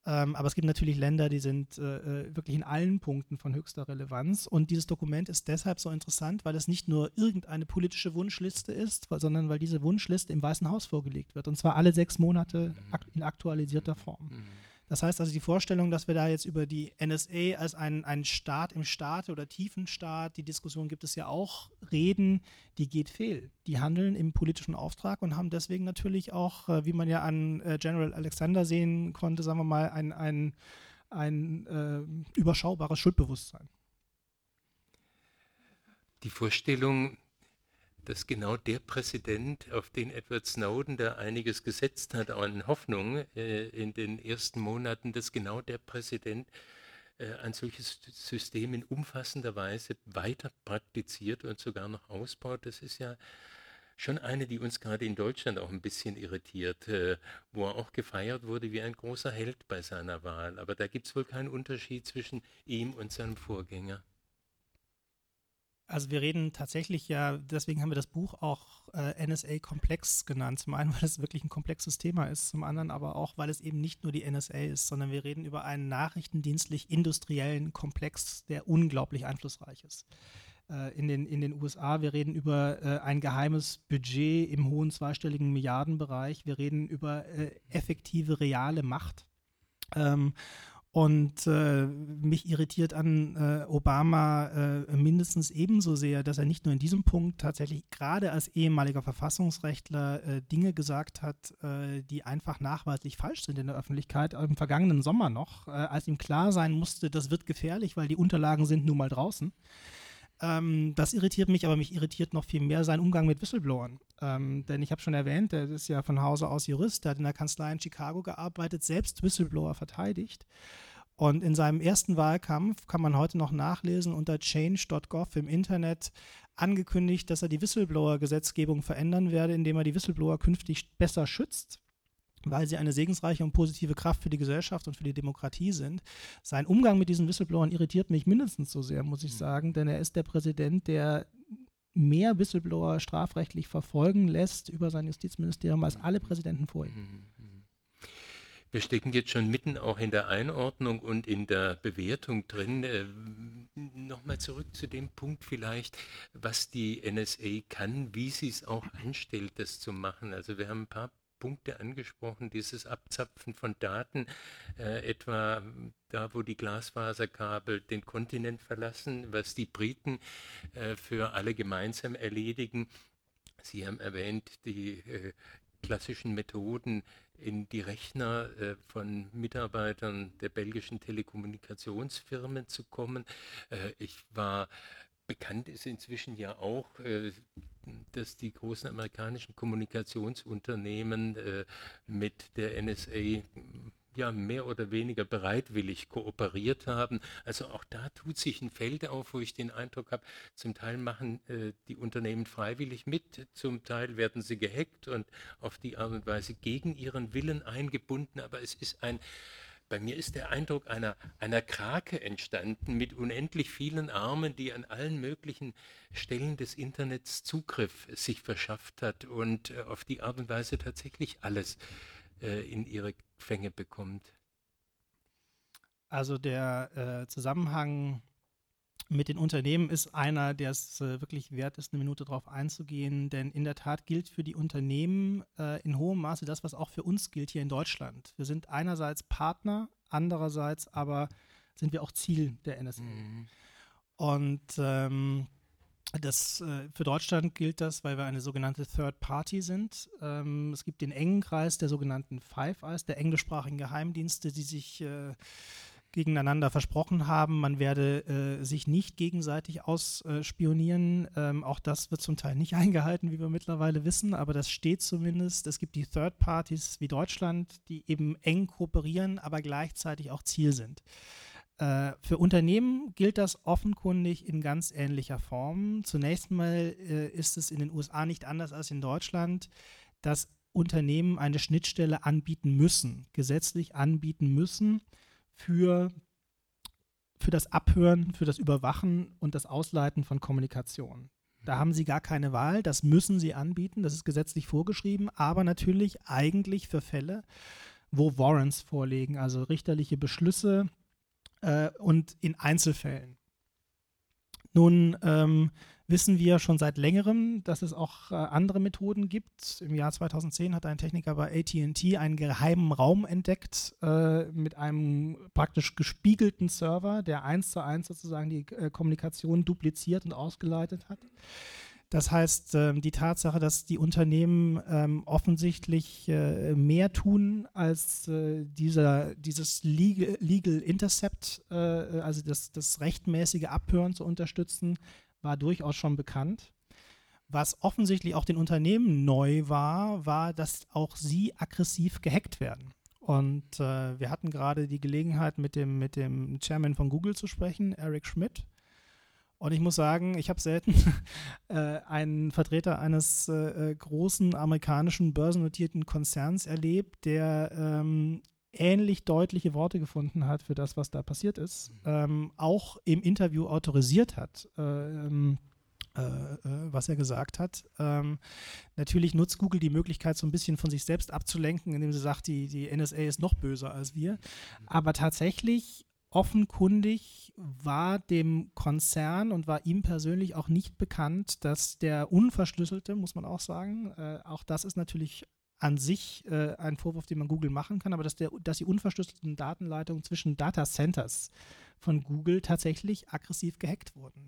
Ähm, aber es gibt natürlich Länder, die sind äh, äh, wirklich in allen Punkten von höchster Relevanz. Und dieses Dokument ist deshalb so interessant, weil es nicht nur irgendeine politische Wunschliste ist, sondern weil diese Wunschliste im Weißen Haus vorgelegt wird. Und zwar alle sechs Monate in aktualisierter Form. Mhm. Das heißt also die Vorstellung, dass wir da jetzt über die NSA als einen, einen Staat im Staat oder tiefen Staat, die Diskussion gibt es ja auch, reden, die geht fehl. Die handeln im politischen Auftrag und haben deswegen natürlich auch, äh, wie man ja an äh, General Alexander sehen konnte, sagen wir mal, ein, ein, ein äh, überschaubares Schuldbewusstsein. Die Vorstellung, dass genau der Präsident, auf den Edward Snowden da einiges gesetzt hat, an Hoffnung äh, in den ersten Monaten, dass genau der Präsident äh, ein solches System in umfassender Weise weiter praktiziert und sogar noch ausbaut, das ist ja schon eine, die uns gerade in Deutschland auch ein bisschen irritiert, äh, wo er auch gefeiert wurde wie ein großer Held bei seiner Wahl. Aber da gibt es wohl keinen Unterschied zwischen ihm und seinem Vorgänger. Also wir reden tatsächlich ja, deswegen haben wir das Buch auch äh, NSA Komplex genannt. Zum einen, weil es wirklich ein komplexes Thema ist, zum anderen aber auch, weil es eben nicht nur die NSA ist, sondern wir reden über einen nachrichtendienstlich-industriellen Komplex, der unglaublich einflussreich ist. Äh, in, den, in den USA, wir reden über äh, ein geheimes Budget im hohen zweistelligen Milliardenbereich, wir reden über äh, effektive, reale Macht. Ähm, und äh, mich irritiert an äh, Obama äh, mindestens ebenso sehr, dass er nicht nur in diesem Punkt tatsächlich gerade als ehemaliger Verfassungsrechtler äh, Dinge gesagt hat, äh, die einfach nachweislich falsch sind in der Öffentlichkeit. Im vergangenen Sommer noch, äh, als ihm klar sein musste, das wird gefährlich, weil die Unterlagen sind nun mal draußen. Ähm, das irritiert mich, aber mich irritiert noch viel mehr sein Umgang mit Whistleblowern. Ähm, denn ich habe schon erwähnt, der ist ja von Hause aus Jurist, der hat in der Kanzlei in Chicago gearbeitet, selbst Whistleblower verteidigt. Und in seinem ersten Wahlkampf kann man heute noch nachlesen unter change.gov im Internet angekündigt, dass er die Whistleblower-Gesetzgebung verändern werde, indem er die Whistleblower künftig besser schützt. Weil sie eine segensreiche und positive Kraft für die Gesellschaft und für die Demokratie sind. Sein Umgang mit diesen Whistleblowern irritiert mich mindestens so sehr, muss ich mhm. sagen, denn er ist der Präsident, der mehr Whistleblower strafrechtlich verfolgen lässt über sein Justizministerium als alle Präsidenten vor ihm. Mhm. Wir stecken jetzt schon mitten auch in der Einordnung und in der Bewertung drin. Äh, Nochmal zurück zu dem Punkt vielleicht, was die NSA kann, wie sie es auch anstellt, das zu machen. Also wir haben ein paar Punkte angesprochen, dieses Abzapfen von Daten, äh, etwa da, wo die Glasfaserkabel den Kontinent verlassen, was die Briten äh, für alle gemeinsam erledigen. Sie haben erwähnt, die äh, klassischen Methoden in die Rechner äh, von Mitarbeitern der belgischen Telekommunikationsfirmen zu kommen. Äh, ich war bekannt ist inzwischen ja auch, äh, dass die großen amerikanischen Kommunikationsunternehmen äh, mit der NSA ja mehr oder weniger bereitwillig kooperiert haben. Also auch da tut sich ein Feld auf, wo ich den Eindruck habe, zum Teil machen äh, die Unternehmen freiwillig mit, zum Teil werden sie gehackt und auf die Art und Weise gegen ihren Willen eingebunden, aber es ist ein bei mir ist der Eindruck einer, einer Krake entstanden mit unendlich vielen Armen, die an allen möglichen Stellen des Internets Zugriff sich verschafft hat und äh, auf die Art und Weise tatsächlich alles äh, in ihre Fänge bekommt. Also der äh, Zusammenhang mit den Unternehmen ist einer, der es äh, wirklich wert ist, eine Minute darauf einzugehen, denn in der Tat gilt für die Unternehmen äh, in hohem Maße das, was auch für uns gilt hier in Deutschland. Wir sind einerseits Partner, andererseits aber sind wir auch Ziel der NSA. Mhm. Und ähm, das, äh, für Deutschland gilt das, weil wir eine sogenannte Third Party sind. Ähm, es gibt den engen Kreis der sogenannten Five Eyes, der englischsprachigen Geheimdienste, die sich äh, gegeneinander versprochen haben, man werde äh, sich nicht gegenseitig ausspionieren. Ähm, auch das wird zum Teil nicht eingehalten, wie wir mittlerweile wissen, aber das steht zumindest. Es gibt die Third Parties wie Deutschland, die eben eng kooperieren, aber gleichzeitig auch Ziel sind. Äh, für Unternehmen gilt das offenkundig in ganz ähnlicher Form. Zunächst mal äh, ist es in den USA nicht anders als in Deutschland, dass Unternehmen eine Schnittstelle anbieten müssen, gesetzlich anbieten müssen für, für das Abhören, für das Überwachen und das Ausleiten von Kommunikation. Da haben sie gar keine Wahl, das müssen sie anbieten, das ist gesetzlich vorgeschrieben, aber natürlich eigentlich für Fälle, wo Warrants vorliegen, also richterliche Beschlüsse äh, und in Einzelfällen. Nun ähm, wissen wir schon seit längerem, dass es auch äh, andere Methoden gibt. Im Jahr 2010 hat ein Techniker bei ATT einen geheimen Raum entdeckt äh, mit einem praktisch gespiegelten Server, der eins zu eins sozusagen die äh, Kommunikation dupliziert und ausgeleitet hat. Das heißt, ähm, die Tatsache, dass die Unternehmen ähm, offensichtlich äh, mehr tun als äh, dieser, dieses Legal, Intercept, äh, also das, das rechtmäßige Abhören zu unterstützen, war durchaus schon bekannt. Was offensichtlich auch den Unternehmen neu war, war, dass auch sie aggressiv gehackt werden. Und äh, wir hatten gerade die Gelegenheit, mit dem, mit dem Chairman von Google zu sprechen, Eric Schmidt. Und ich muss sagen, ich habe selten äh, einen Vertreter eines äh, äh, großen amerikanischen börsennotierten Konzerns erlebt, der ähm, ähnlich deutliche Worte gefunden hat für das, was da passiert ist, mhm. ähm, auch im Interview autorisiert hat. Ähm, äh, äh, was er gesagt hat. Ähm, natürlich nutzt Google die Möglichkeit, so ein bisschen von sich selbst abzulenken, indem sie sagt, die, die NSA ist noch böser als wir. Mhm. Aber tatsächlich offenkundig war dem Konzern und war ihm persönlich auch nicht bekannt, dass der unverschlüsselte, muss man auch sagen, äh, auch das ist natürlich an sich äh, ein Vorwurf, den man Google machen kann, aber dass, der, dass die unverschlüsselten Datenleitungen zwischen Data Centers von Google tatsächlich aggressiv gehackt wurden.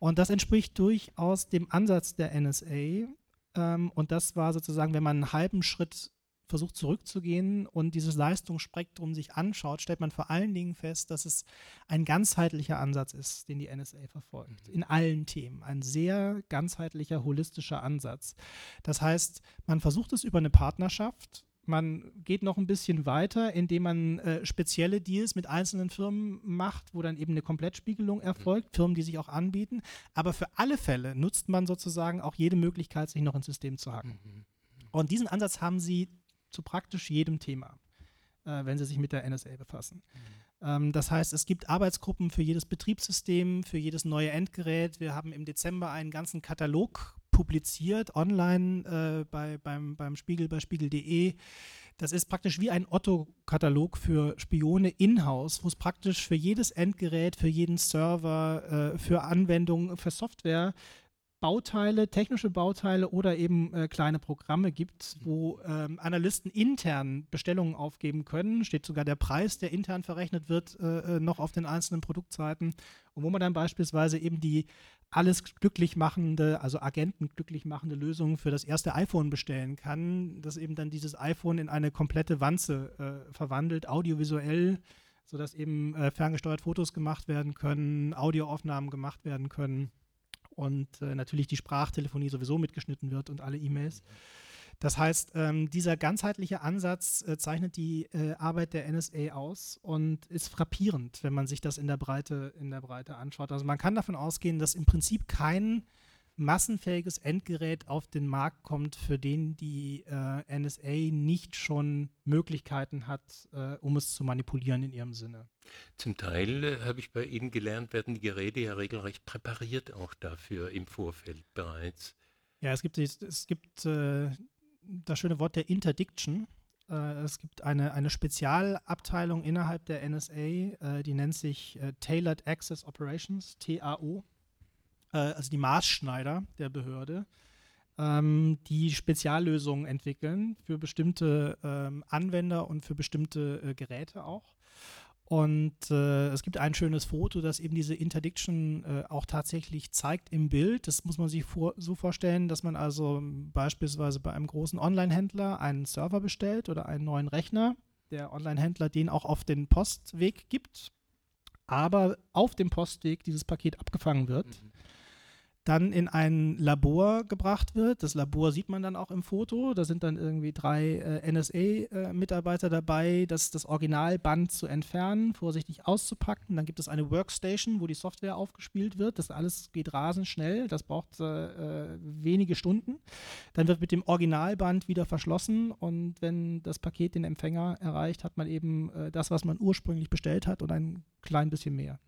Und das entspricht durchaus dem Ansatz der NSA. Ähm, und das war sozusagen, wenn man einen halben Schritt versucht zurückzugehen und dieses Leistungsspektrum sich anschaut, stellt man vor allen Dingen fest, dass es ein ganzheitlicher Ansatz ist, den die NSA verfolgt, mhm. in allen Themen. Ein sehr ganzheitlicher, holistischer Ansatz. Das heißt, man versucht es über eine Partnerschaft, man geht noch ein bisschen weiter, indem man äh, spezielle Deals mit einzelnen Firmen macht, wo dann eben eine Komplettspiegelung erfolgt, mhm. Firmen, die sich auch anbieten. Aber für alle Fälle nutzt man sozusagen auch jede Möglichkeit, sich noch ins System zu hacken. Mhm. Und diesen Ansatz haben sie zu praktisch jedem Thema, äh, wenn Sie sich mit der NSA befassen. Mhm. Ähm, das heißt, es gibt Arbeitsgruppen für jedes Betriebssystem, für jedes neue Endgerät. Wir haben im Dezember einen ganzen Katalog publiziert, online äh, bei, beim, beim Spiegel, bei spiegel.de. Das ist praktisch wie ein Otto-Katalog für Spione in-house, wo es praktisch für jedes Endgerät, für jeden Server, äh, für Anwendungen, für Software Bauteile, technische Bauteile oder eben äh, kleine Programme gibt, wo ähm, Analysten intern Bestellungen aufgeben können. Steht sogar der Preis, der intern verrechnet wird, äh, äh noch auf den einzelnen Produktseiten. Und wo man dann beispielsweise eben die alles glücklich machende, also Agenten glücklich machende Lösung für das erste iPhone bestellen kann, das eben dann dieses iPhone in eine komplette Wanze äh, verwandelt, audiovisuell, sodass eben äh, ferngesteuert Fotos gemacht werden können, Audioaufnahmen gemacht werden können und äh, natürlich die Sprachtelefonie sowieso mitgeschnitten wird und alle E-Mails. Das heißt, ähm, dieser ganzheitliche Ansatz äh, zeichnet die äh, Arbeit der NSA aus und ist frappierend, wenn man sich das in der Breite, in der Breite anschaut. Also man kann davon ausgehen, dass im Prinzip kein massenfähiges Endgerät auf den Markt kommt, für den die äh, NSA nicht schon Möglichkeiten hat, äh, um es zu manipulieren in ihrem Sinne. Zum Teil äh, habe ich bei Ihnen gelernt, werden die Geräte ja regelrecht präpariert auch dafür im Vorfeld bereits. Ja, es gibt, es gibt äh, das schöne Wort der Interdiction. Äh, es gibt eine, eine Spezialabteilung innerhalb der NSA, äh, die nennt sich Tailored Access Operations, TAO äh, also die Maßschneider der Behörde, ähm, die Speziallösungen entwickeln für bestimmte ähm, Anwender und für bestimmte äh, Geräte auch. Und äh, es gibt ein schönes Foto, das eben diese Interdiction äh, auch tatsächlich zeigt im Bild. Das muss man sich vor, so vorstellen, dass man also beispielsweise bei einem großen Online-Händler einen Server bestellt oder einen neuen Rechner. Der Online-Händler den auch auf den Postweg gibt, aber auf dem Postweg dieses Paket abgefangen wird. Mhm dann in ein Labor gebracht wird. Das Labor sieht man dann auch im Foto. Da sind dann irgendwie drei äh, NSA-Mitarbeiter äh, dabei, das, das Originalband zu entfernen, vorsichtig auszupacken. Dann gibt es eine Workstation, wo die Software aufgespielt wird. Das alles geht rasend schnell. Das braucht äh, wenige Stunden. Dann wird mit dem Originalband wieder verschlossen und wenn das Paket den Empfänger erreicht, hat man eben äh, das, was man ursprünglich bestellt hat und ein klein bisschen mehr.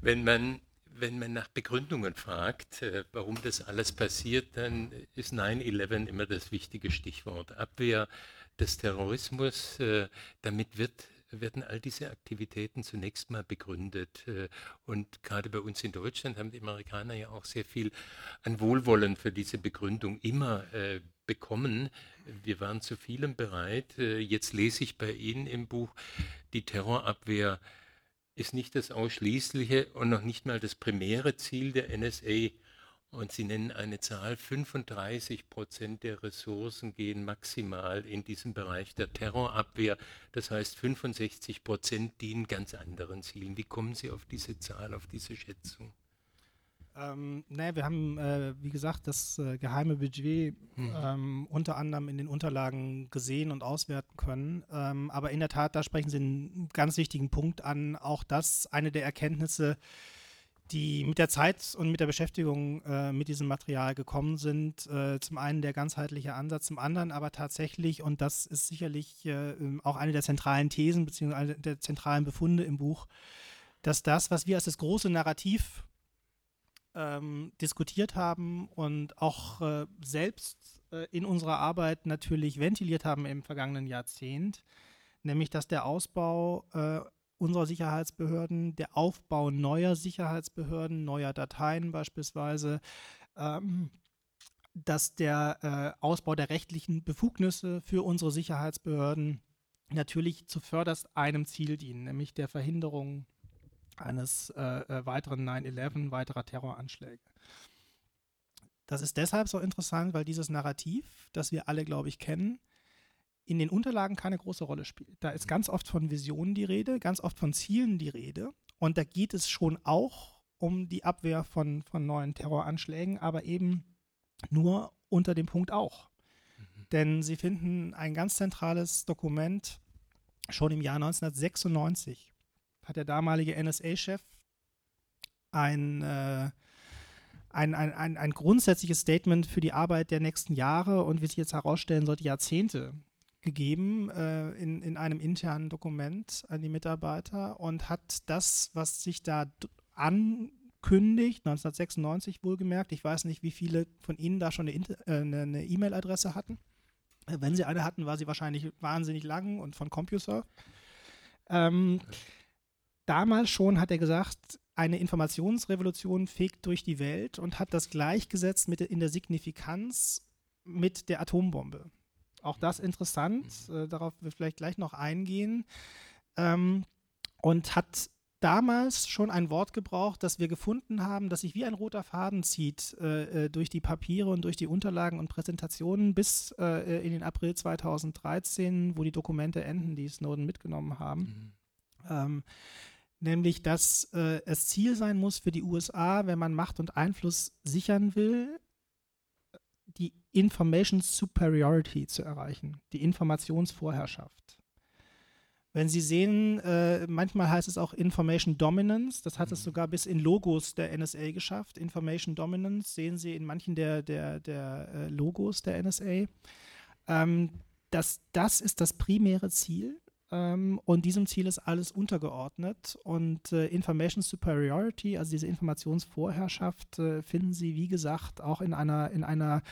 Wenn man wenn man nach Begründungen fragt, äh, warum das alles passiert, dann ist 9-11 immer das wichtige Stichwort. Abwehr des Terrorismus, äh, damit wird, werden all diese Aktivitäten zunächst mal begründet. Äh, und gerade bei uns in Deutschland haben die Amerikaner ja auch sehr viel an Wohlwollen für diese Begründung immer bekommen. Wir waren zu vielem bereit. Jetzt lese ich bei Ihnen im Buch die Terrorabwehr ist nicht das ausschließliche und noch nicht mal das primäre Ziel der NSA. Und Sie nennen eine Zahl, 35 Prozent der Ressourcen gehen maximal in diesen Bereich der Terrorabwehr. Das heißt, 65 Prozent dienen ganz anderen Zielen. Wie kommen Sie auf diese Zahl, auf diese Schätzung? Ähm, naja, wir haben, äh, wie gesagt, das äh, geheime Budget hm. ähm, unter anderem in den Unterlagen gesehen und auswerten können. Ähm, aber in der Tat, da sprechen Sie einen ganz wichtigen Punkt an. Auch das eine der Erkenntnisse, die mit der Zeit und mit der Beschäftigung äh, mit diesem Material gekommen sind. Äh, zum einen der ganzheitliche Ansatz, zum anderen aber tatsächlich, und das ist sicherlich äh, auch eine der zentralen Thesen bzw. der zentralen Befunde im Buch, dass das, was wir als das große Narrativ ähm, diskutiert haben und auch äh, selbst äh, in unserer Arbeit natürlich ventiliert haben im vergangenen Jahrzehnt, nämlich dass der Ausbau äh, unserer Sicherheitsbehörden, der Aufbau neuer Sicherheitsbehörden, neuer Dateien beispielsweise, ähm, dass der äh, Ausbau der rechtlichen Befugnisse für unsere Sicherheitsbehörden natürlich zuvörderst einem Ziel dienen, nämlich der Verhinderung eines äh, äh weiteren 9-11, weiterer Terroranschläge. Das ist deshalb so interessant, weil dieses Narrativ, das wir alle, glaube ich, kennen, in den Unterlagen keine große Rolle spielt. Da ist ganz oft von Visionen die Rede, ganz oft von Zielen die Rede. Und da geht es schon auch um die Abwehr von, von neuen Terroranschlägen, aber eben nur unter dem Punkt auch. Mhm. Denn Sie finden ein ganz zentrales Dokument schon im Jahr 1996 hat der damalige NSA-Chef ein, äh, ein, ein, ein, ein grundsätzliches Statement für die Arbeit der nächsten Jahre und wie sich jetzt herausstellen sollte, Jahrzehnte gegeben äh, in, in einem internen Dokument an die Mitarbeiter und hat das, was sich da ankündigt, 1996 wohlgemerkt, ich weiß nicht, wie viele von Ihnen da schon eine äh, E-Mail-Adresse hatten. Wenn sie eine hatten, war sie wahrscheinlich wahnsinnig lang und von CompuServe. Ähm, damals schon hat er gesagt, eine Informationsrevolution fegt durch die Welt und hat das gleichgesetzt mit in der Signifikanz mit der Atombombe. Auch das interessant, mhm. äh, darauf wir vielleicht gleich noch eingehen. Ähm, und hat damals schon ein Wort gebraucht, das wir gefunden haben, das sich wie ein roter Faden zieht äh, äh durch die Papiere und durch die Unterlagen und Präsentationen bis äh, in den April 2013, wo die Dokumente enden, die Snowden mitgenommen haben. Mhm. Ähm, nämlich, dass äh, es Ziel sein muss für die USA, wenn man Macht und Einfluss sichern will, die Information Superiority zu erreichen, die Informationsvorherrschaft. Wenn Sie sehen, äh, manchmal heißt es auch Information Dominance, das hat es mhm. sogar bis in Logos der NSA geschafft. Information Dominance sehen Sie in manchen der, der, der äh, Logos der NSA. Ähm, das, das ist das primäre Ziel ähm, und diesem Ziel ist alles untergeordnet. Und äh, Information Superiority, also diese Informationsvorherrschaft, äh, finden Sie, wie gesagt, auch in einer, in einer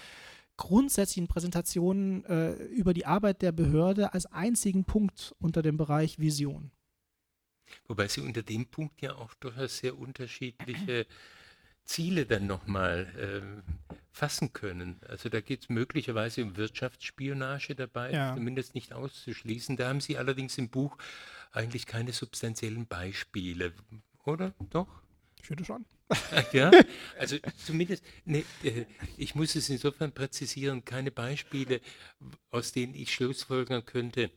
grundsätzlichen Präsentation äh, über die Arbeit der Behörde als einzigen Punkt unter dem Bereich Vision. Wobei Sie unter dem Punkt ja auch durchaus sehr unterschiedliche Ziele dann nochmal äh, fassen können. Also da geht es möglicherweise um Wirtschaftsspionage dabei, ja. zumindest nicht auszuschließen. Da haben Sie allerdings im Buch eigentlich keine substanziellen Beispiele, oder? Doch? Ich finde schon. ja, also zumindest, ne, äh, ich muss es insofern präzisieren, keine Beispiele, aus denen ich schlussfolgern könnte,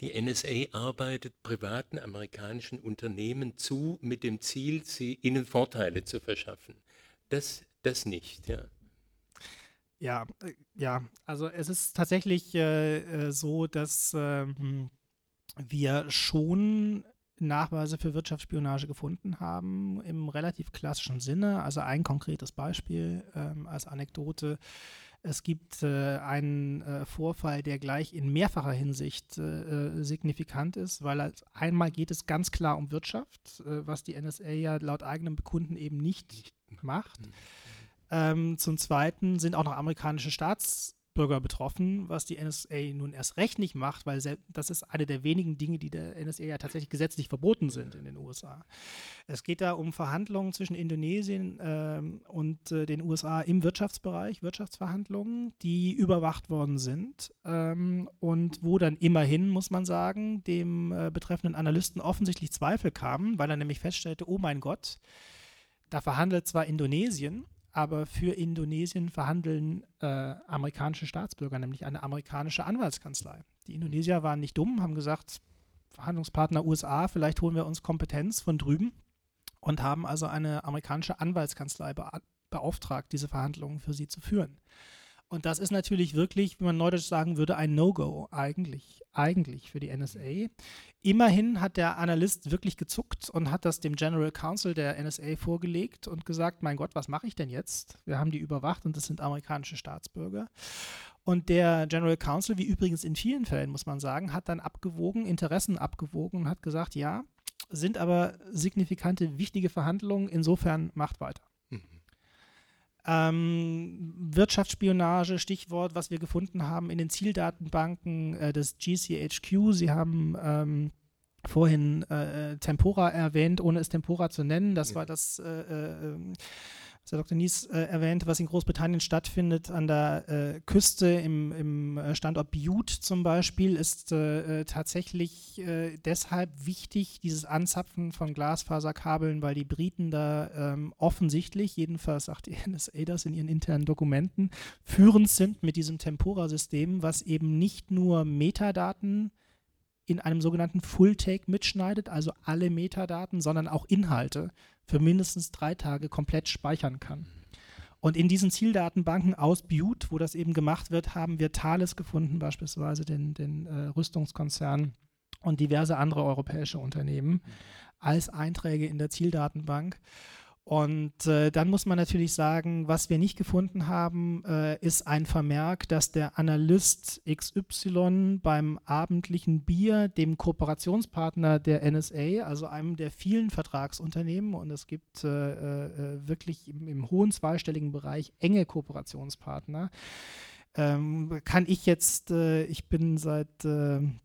die NSA arbeitet privaten amerikanischen Unternehmen zu mit dem Ziel, sie ihnen Vorteile zu verschaffen. Das, das nicht, ja. Ja, äh, ja, also es ist tatsächlich äh, äh so, dass äh, wir schon Nachweise für Wirtschaftsspionage gefunden haben, im relativ klassischen Sinne. Also ein konkretes Beispiel ähm, als Anekdote. Es gibt äh, einen äh, Vorfall, der gleich in mehrfacher Hinsicht äh, äh signifikant ist, weil als einmal geht es ganz klar um Wirtschaft, was die NSA ja laut eigenem Bekunden eben nicht macht. Ähm, zum Zweiten sind auch noch amerikanische Staats Bürger betroffen, was die NSA nun erst recht nicht macht, weil das ist eine der wenigen Dinge, die der NSA ja tatsächlich gesetzlich verboten sind in den USA. Es geht da um Verhandlungen zwischen Indonesien ähm, und äh, den USA im Wirtschaftsbereich, Wirtschaftsverhandlungen, die überwacht worden sind ähm, und wo dann immerhin, muss man sagen, dem äh, betreffenden Analysten offensichtlich Zweifel kamen, weil er nämlich feststellte, oh mein Gott, da verhandelt zwar Indonesien, aber für Indonesien verhandeln äh, amerikanische Staatsbürger, nämlich eine amerikanische Anwaltskanzlei. Die Indonesier waren nicht dumm, haben gesagt, Verhandlungspartner USA, vielleicht holen wir uns Kompetenz von drüben und haben also eine amerikanische Anwaltskanzlei be beauftragt, diese Verhandlungen für sie zu führen. Und das ist natürlich wirklich, wie man neudeutsch sagen würde, ein No-Go eigentlich, eigentlich für die NSA. Immerhin hat der Analyst wirklich gezuckt und hat das dem General Counsel der NSA vorgelegt und gesagt, mein Gott, was mache ich denn jetzt? Wir haben die überwacht und das sind amerikanische Staatsbürger. Und der General Counsel, wie übrigens in vielen Fällen, muss man sagen, hat dann abgewogen, Interessen abgewogen und hat gesagt, ja, sind aber signifikante, wichtige Verhandlungen, insofern macht weiter. Ähm, Wirtschaftsspionage, Stichwort, was wir gefunden haben in den Zieldatenbanken äh, des GCHQ. Sie haben ähm, vorhin äh, Tempora erwähnt, ohne es Tempora zu nennen. Das ja. war das äh, äh ähm, was Herr Dr. Nies äh, erwähnt, was in Großbritannien stattfindet, an der äh, Küste im, im, äh, Standort Bute zum Beispiel, ist äh, äh, tatsächlich äh, deshalb wichtig, dieses Anzapfen von Glasfaserkabeln, weil die Briten da ähm, offensichtlich, jedenfalls sagt die NSA das in ihren internen Dokumenten, führend sind mit diesem Tempora-System, was eben nicht nur Metadaten in einem sogenannten Full-Take mitschneidet, also alle Metadaten, sondern auch Inhalte für mindestens drei Tage komplett speichern kann. Und in diesen Zieldatenbanken aus Butte, wo das eben gemacht wird, haben wir Thales gefunden, beispielsweise den, den äh, Rüstungskonzern und diverse andere europäische Unternehmen als Einträge in der Zieldatenbank. Und äh, dann muss man natürlich sagen, was wir nicht gefunden haben, äh, ist ein Vermerk, dass der Analyst XY beim abendlichen Bier dem Kooperationspartner der NSA, also einem der vielen Vertragsunternehmen, und es gibt äh, äh, wirklich im, im, hohen zweistelligen Bereich enge Kooperationspartner, ähm, kann ich jetzt, äh, ich bin seit 13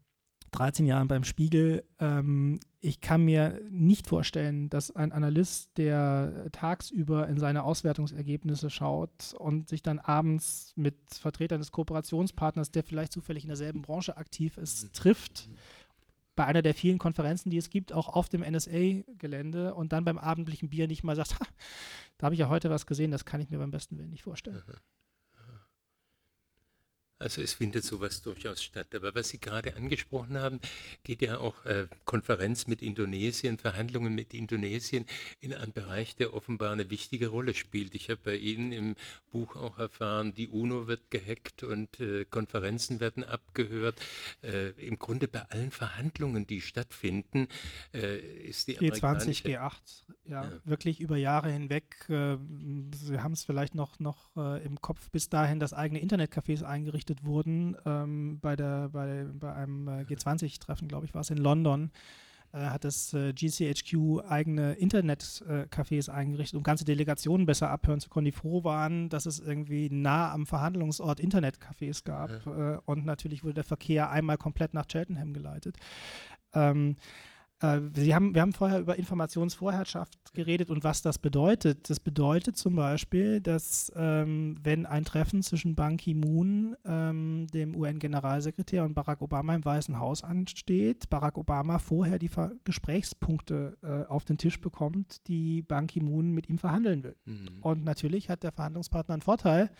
äh, Jahren beim Spiegel, ähm, ich kann mir nicht vorstellen, dass ein Analyst, der tagsüber in seine Auswertungsergebnisse schaut und sich dann abends mit Vertretern des Kooperationspartners, der vielleicht zufällig in derselben Branche aktiv ist, mhm. trifft, bei einer der vielen Konferenzen, die es gibt, auch auf dem NSA-Gelände und dann beim abendlichen Bier nicht mal sagt, da habe ich ja heute was gesehen, das kann ich mir beim besten Willen nicht vorstellen. Also es findet sowas durchaus statt. Aber was Sie gerade angesprochen haben, geht ja auch äh, Konferenz mit Indonesien, Verhandlungen mit Indonesien in einen Bereich, der offenbar eine wichtige Rolle spielt. Ich habe bei Ihnen im Buch auch erfahren, die UNO wird gehackt und äh, Konferenzen werden abgehört. Äh, Im Grunde bei allen Verhandlungen, die stattfinden, äh, ist die G20, G8, ja, ja, wirklich über Jahre hinweg. Äh, Sie haben es vielleicht noch, noch äh, im Kopf bis dahin, dass eigene Internetcafés eingerichtet eingerichtet wurden ähm, bei, der, bei, bei einem äh, G20-Treffen, glaube ich, war es in London äh, hat das äh, GCHQ eigene Internetcafés eingerichtet, um ganze Delegationen besser abhören zu können, die froh waren, dass es irgendwie nah am Verhandlungsort Internetcafés gab. Ja. Und natürlich wurde der Verkehr einmal komplett nach Cheltenham geleitet. Ähm, äh, Sie haben, wir haben vorher über Informationsvorherrschaft geredet und was das bedeutet. Das bedeutet zum Beispiel, dass ähm, wenn ein Treffen zwischen Ban Ki-moon, ähm, dem UN-Generalsekretär, und Barack Obama im Weißen Haus ansteht, Barack Obama vorher die Ver Gesprächspunkte äh, auf den Tisch bekommt, die Ban Ki-moon mit ihm verhandeln will. Mhm. Und natürlich hat der Verhandlungspartner einen Vorteil,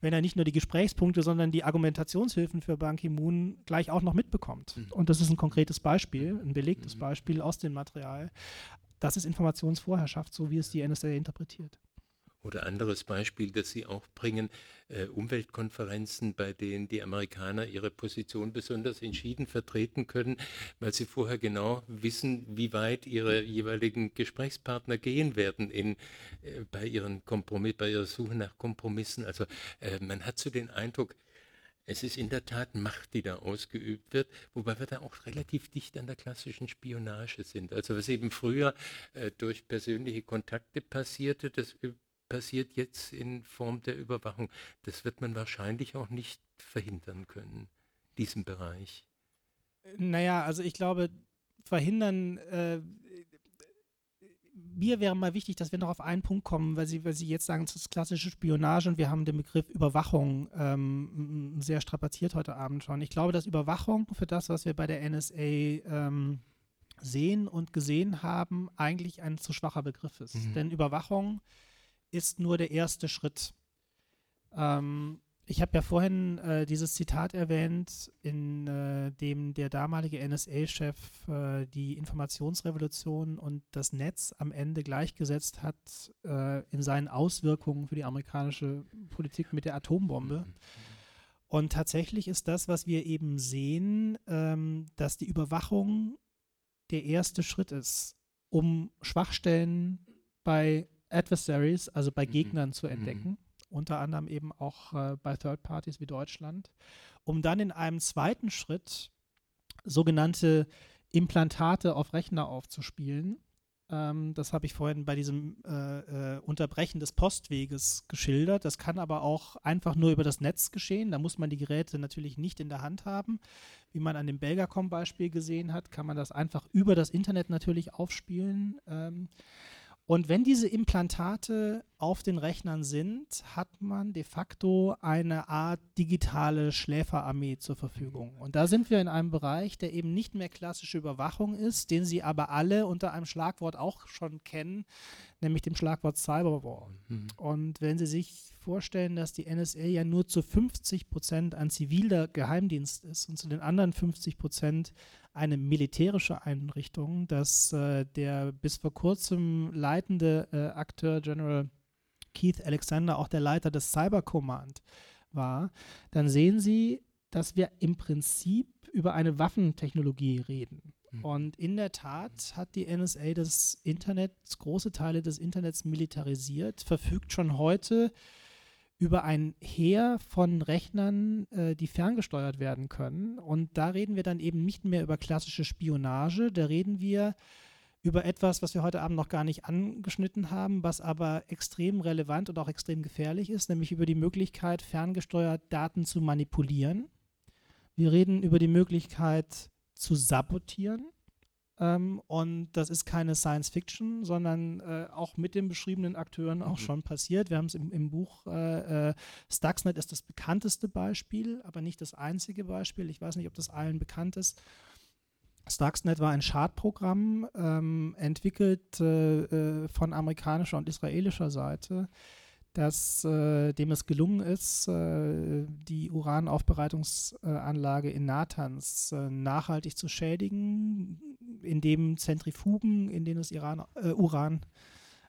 wenn er nicht nur die Gesprächspunkte, sondern die Argumentationshilfen für Ban Ki-moon gleich auch noch mitbekommt. Mhm. Und das ist ein konkretes Beispiel, ein belegtes mhm. Beispiel aus dem Material. Das ist Informationsvorherrschaft, so wie es die NSA interpretiert. Oder anderes Beispiel, das Sie auch bringen, äh, Umweltkonferenzen, bei denen die Amerikaner ihre Position besonders entschieden vertreten können, weil sie vorher genau wissen, wie weit ihre jeweiligen Gesprächspartner gehen werden in, äh, bei, ihren Kompromiss, bei ihrer Suche nach Kompromissen. Also äh, man hat so den Eindruck, es ist in der Tat Macht, die da ausgeübt wird, wobei wir da auch relativ dicht an der klassischen Spionage sind. Also was eben früher äh, durch persönliche Kontakte passierte, das passiert jetzt in Form der Überwachung. Das wird man wahrscheinlich auch nicht verhindern können, diesen Bereich. Naja, also ich glaube, verhindern, äh, mir wäre mal wichtig, dass wir noch auf einen Punkt kommen, weil Sie, weil Sie jetzt sagen, es ist klassische Spionage und wir haben den Begriff Überwachung ähm, sehr strapaziert heute Abend schon. Ich glaube, dass Überwachung für das, was wir bei der NSA ähm, sehen und gesehen haben, eigentlich ein zu schwacher Begriff ist. Mhm. Denn Überwachung ist nur der erste Schritt. Ähm, ich habe ja vorhin äh, dieses Zitat erwähnt, in äh, dem der damalige NSA-Chef äh, die Informationsrevolution und das Netz am Ende gleichgesetzt hat äh, in seinen Auswirkungen für die amerikanische Politik mit der Atombombe. Und tatsächlich ist das, was wir eben sehen, ähm, dass die Überwachung der erste Schritt ist, um Schwachstellen bei Adversaries, also bei mhm. Gegnern zu entdecken, mhm. unter anderem eben auch äh, bei Third Parties wie Deutschland, um dann in einem zweiten Schritt sogenannte Implantate auf Rechner aufzuspielen. Ähm, das habe ich vorhin bei diesem äh, äh, Unterbrechen des Postweges geschildert. Das kann aber auch einfach nur über das Netz geschehen. Da muss man die Geräte natürlich nicht in der Hand haben. Wie man an dem Belgacom-Beispiel gesehen hat, kann man das einfach über das Internet natürlich aufspielen. Ähm, und wenn diese Implantate auf den Rechnern sind, hat man de facto eine Art digitale Schläferarmee zur Verfügung. Und da sind wir in einem Bereich, der eben nicht mehr klassische Überwachung ist, den Sie aber alle unter einem Schlagwort auch schon kennen, nämlich dem Schlagwort Cyberwar. Mhm. Und wenn Sie sich vorstellen, dass die NSA ja nur zu 50 Prozent ein ziviler Geheimdienst ist und zu den anderen 50 Prozent eine militärische Einrichtung, dass äh, der bis vor kurzem leitende äh, Akteur General Keith Alexander auch der Leiter des Cyber Command war, dann sehen Sie, dass wir im Prinzip über eine Waffentechnologie reden. Mhm. Und in der Tat hat die NSA das Internet, große Teile des Internets militarisiert, verfügt schon heute über ein Heer von Rechnern, äh, die ferngesteuert werden können. Und da reden wir dann eben nicht mehr über klassische Spionage, da reden wir über etwas, was wir heute Abend noch gar nicht angeschnitten haben, was aber extrem relevant und auch extrem gefährlich ist, nämlich über die Möglichkeit, ferngesteuert Daten zu manipulieren. Wir reden über die Möglichkeit zu sabotieren. Ähm, und das ist keine Science Fiction, sondern äh, auch mit den beschriebenen Akteuren auch mhm. schon passiert. Wir haben es im, im, Buch äh, äh, Stuxnet ist das bekannteste Beispiel, aber nicht das einzige Beispiel. Ich weiß nicht, ob das allen bekannt ist. Stuxnet war ein Schadprogramm, ähm, entwickelt äh, äh, von amerikanischer und israelischer Seite dass äh, dem es gelungen ist, äh, die Uranaufbereitungsanlage in Natanz äh, nachhaltig zu schädigen, indem Zentrifugen, in denen das Iran, äh, Uran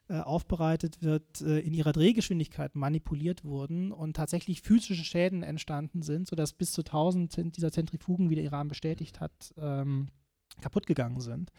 äh, aufbereitet wird, äh, in ihrer Drehgeschwindigkeit manipuliert wurden und tatsächlich physische Schäden entstanden sind, sodass bis zu 1000 dieser Zentrifugen, wie der Iran bestätigt hat, ähm, kaputt gegangen sind.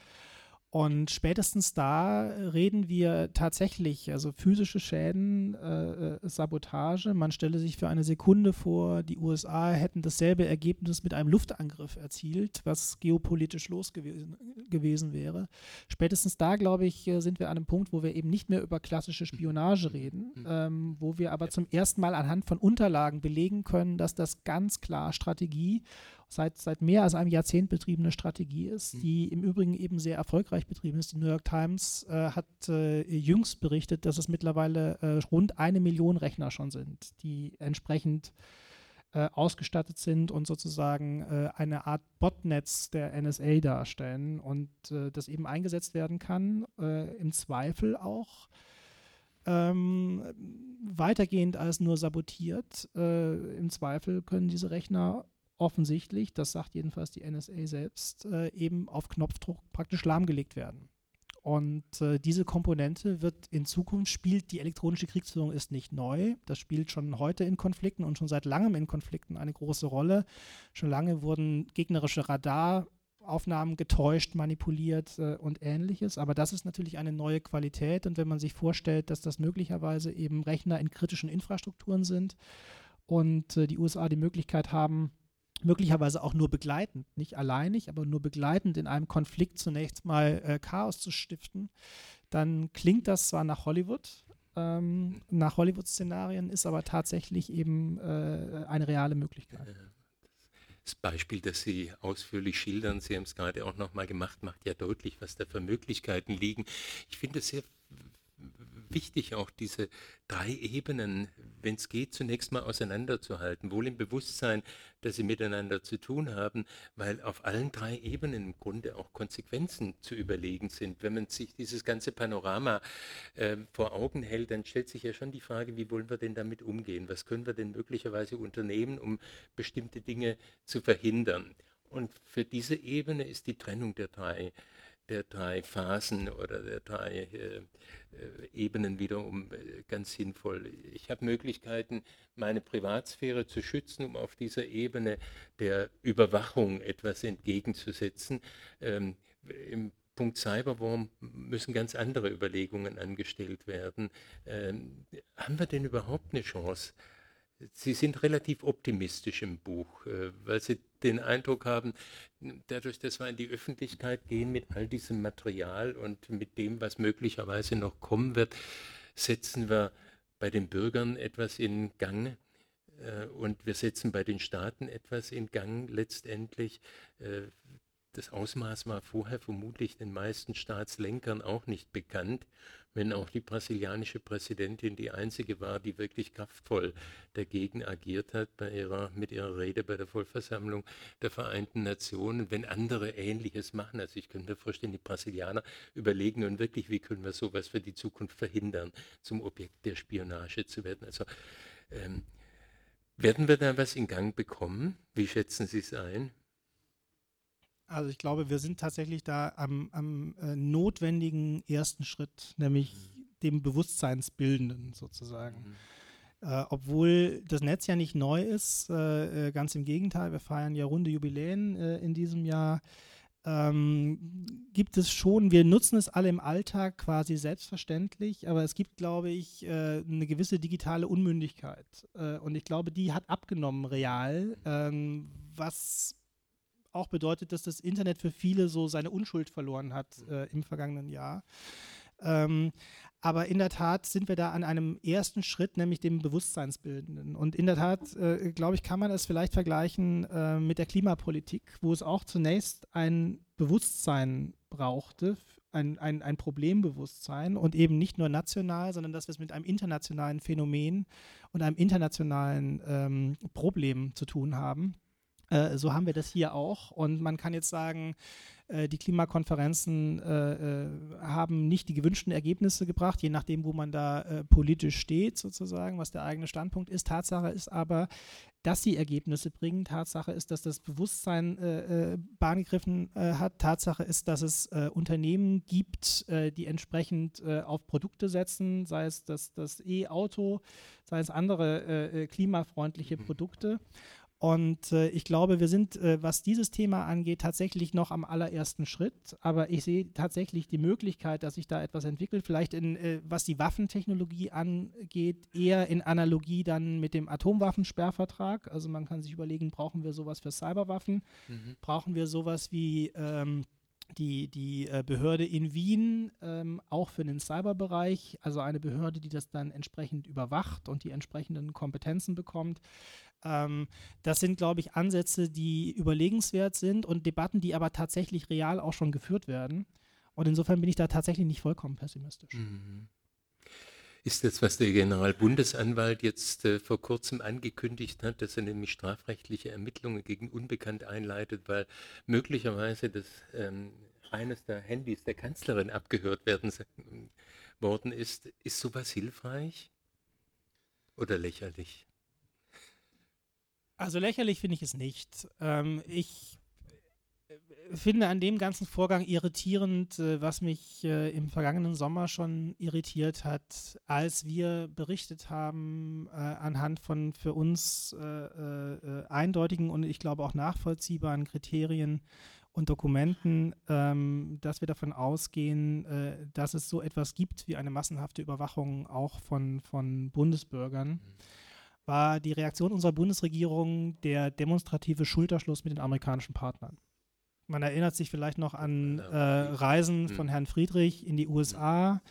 Und spätestens da reden wir tatsächlich, also physische Schäden, äh, äh, Sabotage. Man stelle sich für eine Sekunde vor, die USA hätten dasselbe Ergebnis mit einem Luftangriff erzielt, was geopolitisch los gewesen, gewesen wäre. Spätestens da, glaube ich, äh, sind wir an einem Punkt, wo wir eben nicht mehr über klassische Spionage reden, mhm. ähm, wo wir aber zum ersten Mal anhand von Unterlagen belegen können, dass das ganz klar Strategie seit, seit mehr als einem Jahrzehnt betriebene Strategie ist, mhm. die im Übrigen eben sehr erfolgreich betrieben ist. Die New York Times äh, hat äh, jüngst berichtet, dass es mittlerweile äh, rund eine Million Rechner schon sind, die entsprechend äh, ausgestattet sind und sozusagen äh, eine Art Botnetz der NSA darstellen und äh, das eben eingesetzt werden kann, im Zweifel auch ähm, weitergehend als nur sabotiert. Äh, Im Zweifel können diese Rechner offensichtlich, das sagt jedenfalls die NSA selbst, äh, eben auf Knopfdruck praktisch lahmgelegt werden. Und äh, diese Komponente wird in Zukunft spielt, die elektronische Kriegsführung ist nicht neu. Das spielt schon heute in Konflikten und schon seit langem in Konflikten eine große Rolle. Schon lange wurden gegnerische Radaraufnahmen getäuscht, manipuliert äh, und ähnliches. Aber das ist natürlich eine neue Qualität. Und wenn man sich vorstellt, dass das möglicherweise eben Rechner in kritischen Infrastrukturen sind und äh, die USA die Möglichkeit haben, möglicherweise auch nur begleitend, nicht alleinig, aber nur begleitend in einem Konflikt zunächst mal äh, Chaos zu stiften, dann klingt das zwar nach Hollywood, ähm, nach Hollywood-Szenarien, ist aber tatsächlich eben äh, eine reale Möglichkeit. Das Beispiel, das Sie ausführlich schildern, Sie haben es gerade auch nochmal gemacht, macht ja deutlich, was da für Möglichkeiten liegen. Ich finde es sehr wichtig, auch diese drei Ebenen, wenn es geht, zunächst mal auseinanderzuhalten, wohl im Bewusstsein, dass sie miteinander zu tun haben, weil auf allen drei Ebenen im Grunde auch Konsequenzen zu überlegen sind. Wenn man sich dieses ganze Panorama äh, vor Augen hält, dann stellt sich ja schon die Frage, wie wollen wir denn damit umgehen? Was können wir denn möglicherweise unternehmen, um bestimmte Dinge zu verhindern? Und für diese Ebene ist die Trennung der drei der drei Phasen oder der drei äh, äh, Ebenen wiederum äh, ganz sinnvoll. Ich habe Möglichkeiten, meine Privatsphäre zu schützen, um auf dieser Ebene der Überwachung etwas entgegenzusetzen. Ähm, Im Punkt Cyberwarm müssen ganz andere Überlegungen angestellt werden. Ähm, haben wir denn überhaupt eine Chance? Sie sind relativ optimistisch im Buch, äh, weil Sie den Eindruck haben, dadurch, dass wir in die Öffentlichkeit gehen mit all diesem Material und mit dem, was möglicherweise noch kommen wird, setzen wir bei den Bürgern etwas in Gang äh, und wir setzen bei den Staaten etwas in Gang letztendlich. Äh, das Ausmaß war vorher vermutlich den meisten Staatslenkern auch nicht bekannt, wenn auch die brasilianische Präsidentin die einzige war, die wirklich kraftvoll dagegen agiert hat bei ihrer, mit ihrer Rede bei der Vollversammlung der Vereinten Nationen, wenn andere Ähnliches machen. Also ich könnte mir vorstellen, die Brasilianer überlegen nun wirklich, wie können wir sowas für die Zukunft verhindern, zum Objekt der Spionage zu werden. Also ähm, werden wir da was in Gang bekommen? Wie schätzen Sie es ein? Also ich glaube, wir sind tatsächlich da am, am äh, notwendigen ersten Schritt, nämlich mhm. dem Bewusstseinsbildenden sozusagen. Mhm. Äh, obwohl das Netz ja nicht neu ist, äh, äh ganz im Gegenteil, wir feiern ja runde Jubiläen äh, in diesem Jahr, ähm, gibt es schon, wir nutzen es alle im Alltag quasi selbstverständlich, aber es gibt, glaube ich, äh, eine gewisse digitale Unmündigkeit. Äh, und ich glaube, die hat abgenommen real, ähm, was auch bedeutet, dass das Internet für viele so seine Unschuld verloren hat äh, im vergangenen Jahr. Ähm, aber in der Tat sind wir da an einem ersten Schritt, nämlich dem Bewusstseinsbildenden. Und in der Tat, äh, glaube ich, kann man es vielleicht vergleichen äh, mit der Klimapolitik, wo es auch zunächst ein Bewusstsein brauchte, ein, ein, ein Problembewusstsein und eben nicht nur national, sondern dass wir es mit einem internationalen Phänomen und einem internationalen ähm, Problem zu tun haben. Äh, so haben wir das hier auch. Und man kann jetzt sagen, äh, die Klimakonferenzen äh, äh, haben nicht die gewünschten Ergebnisse gebracht, je nachdem, wo man da äh, politisch steht, sozusagen, was der eigene Standpunkt ist. Tatsache ist aber, dass sie Ergebnisse bringen. Tatsache ist, dass das Bewusstsein äh, Bahn gegriffen hat. Tatsache ist, dass es Unternehmen gibt, die entsprechend auf Produkte setzen, sei es das, das E-Auto, sei es andere klimafreundliche mhm. Produkte. Und äh, ich glaube, wir sind, äh, was dieses Thema angeht, tatsächlich noch am allerersten Schritt. Aber ich sehe tatsächlich die Möglichkeit, dass sich da etwas entwickelt. Vielleicht in, äh, was die Waffentechnologie angeht, eher in Analogie dann mit dem Atomwaffensperrvertrag. Also man kann sich überlegen, brauchen wir sowas für Cyberwaffen? Mhm. Brauchen wir sowas wie ähm, die, die äh, Behörde in Wien ähm, auch für den Cyberbereich, also eine Behörde, die das dann entsprechend überwacht und die entsprechenden Kompetenzen bekommt. Ähm, das sind, glaube ich, Ansätze, die überlegenswert sind und Debatten, die aber tatsächlich real auch schon geführt werden. Und insofern bin ich da tatsächlich nicht vollkommen pessimistisch. Mhm. Ist das, was der Generalbundesanwalt jetzt äh, vor kurzem angekündigt hat, dass er nämlich strafrechtliche Ermittlungen gegen Unbekannt einleitet, weil möglicherweise das, ähm, eines der Handys der Kanzlerin abgehört werden worden ist, ist sowas hilfreich oder lächerlich? Also lächerlich finde ich es nicht. Ähm, ich finde an dem ganzen Vorgang irritierend, äh, was mich äh, im vergangenen Sommer schon irritiert hat, als wir berichtet haben äh, anhand von für uns äh, eindeutigen und ich glaube auch nachvollziehbaren Kriterien und Dokumenten, ähm, dass wir davon ausgehen, dass es so etwas gibt wie eine massenhafte Überwachung auch von, von Bundesbürgern. Mhm war die Reaktion unserer Bundesregierung der demonstrative Schulterschluss mit den amerikanischen Partnern. Man erinnert sich vielleicht noch an äh, Reisen von Herrn Friedrich in die USA,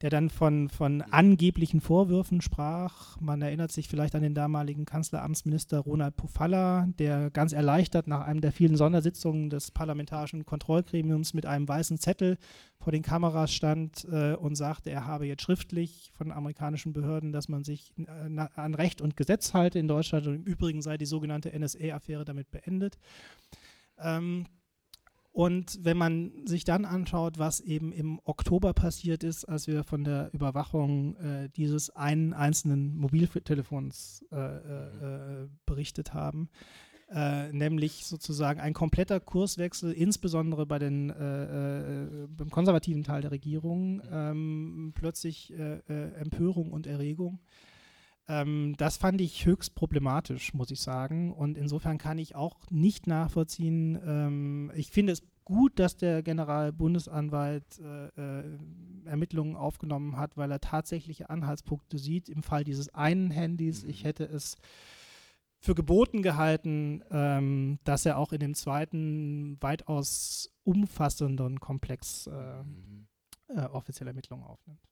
der dann von, von angeblichen Vorwürfen sprach. Man erinnert sich vielleicht an den damaligen Kanzleramtsminister Ronald Pofalla, der ganz erleichtert nach einem der vielen Sondersitzungen des parlamentarischen Kontrollgremiums mit einem weißen Zettel vor den Kameras stand äh, und sagte, er habe jetzt schriftlich von amerikanischen Behörden, dass man sich äh, an Recht und Gesetz halte in Deutschland und im Übrigen sei die sogenannte NSA-Affäre damit beendet. Ähm, und wenn man sich dann anschaut, was eben im Oktober passiert ist, als wir von der Überwachung äh, dieses einen einzelnen Mobiltelefons äh, äh, äh, berichtet haben, äh, nämlich sozusagen ein kompletter Kurswechsel, insbesondere bei den, äh, beim konservativen Teil der Regierung, ähm, plötzlich Empörung und Erregung. Ähm, das fand ich höchst problematisch, muss ich sagen. Und insofern kann ich auch nicht nachvollziehen. Ähm, ich finde es gut, dass der Generalbundesanwalt äh, äh, Ermittlungen aufgenommen hat, weil er tatsächliche Anhaltspunkte sieht. Im Fall dieses einen Handys, ich hätte es für geboten gehalten, ähm, dass er auch in dem zweiten weitaus umfassenden Komplex äh, mhm. äh, offizielle Ermittlungen aufnimmt.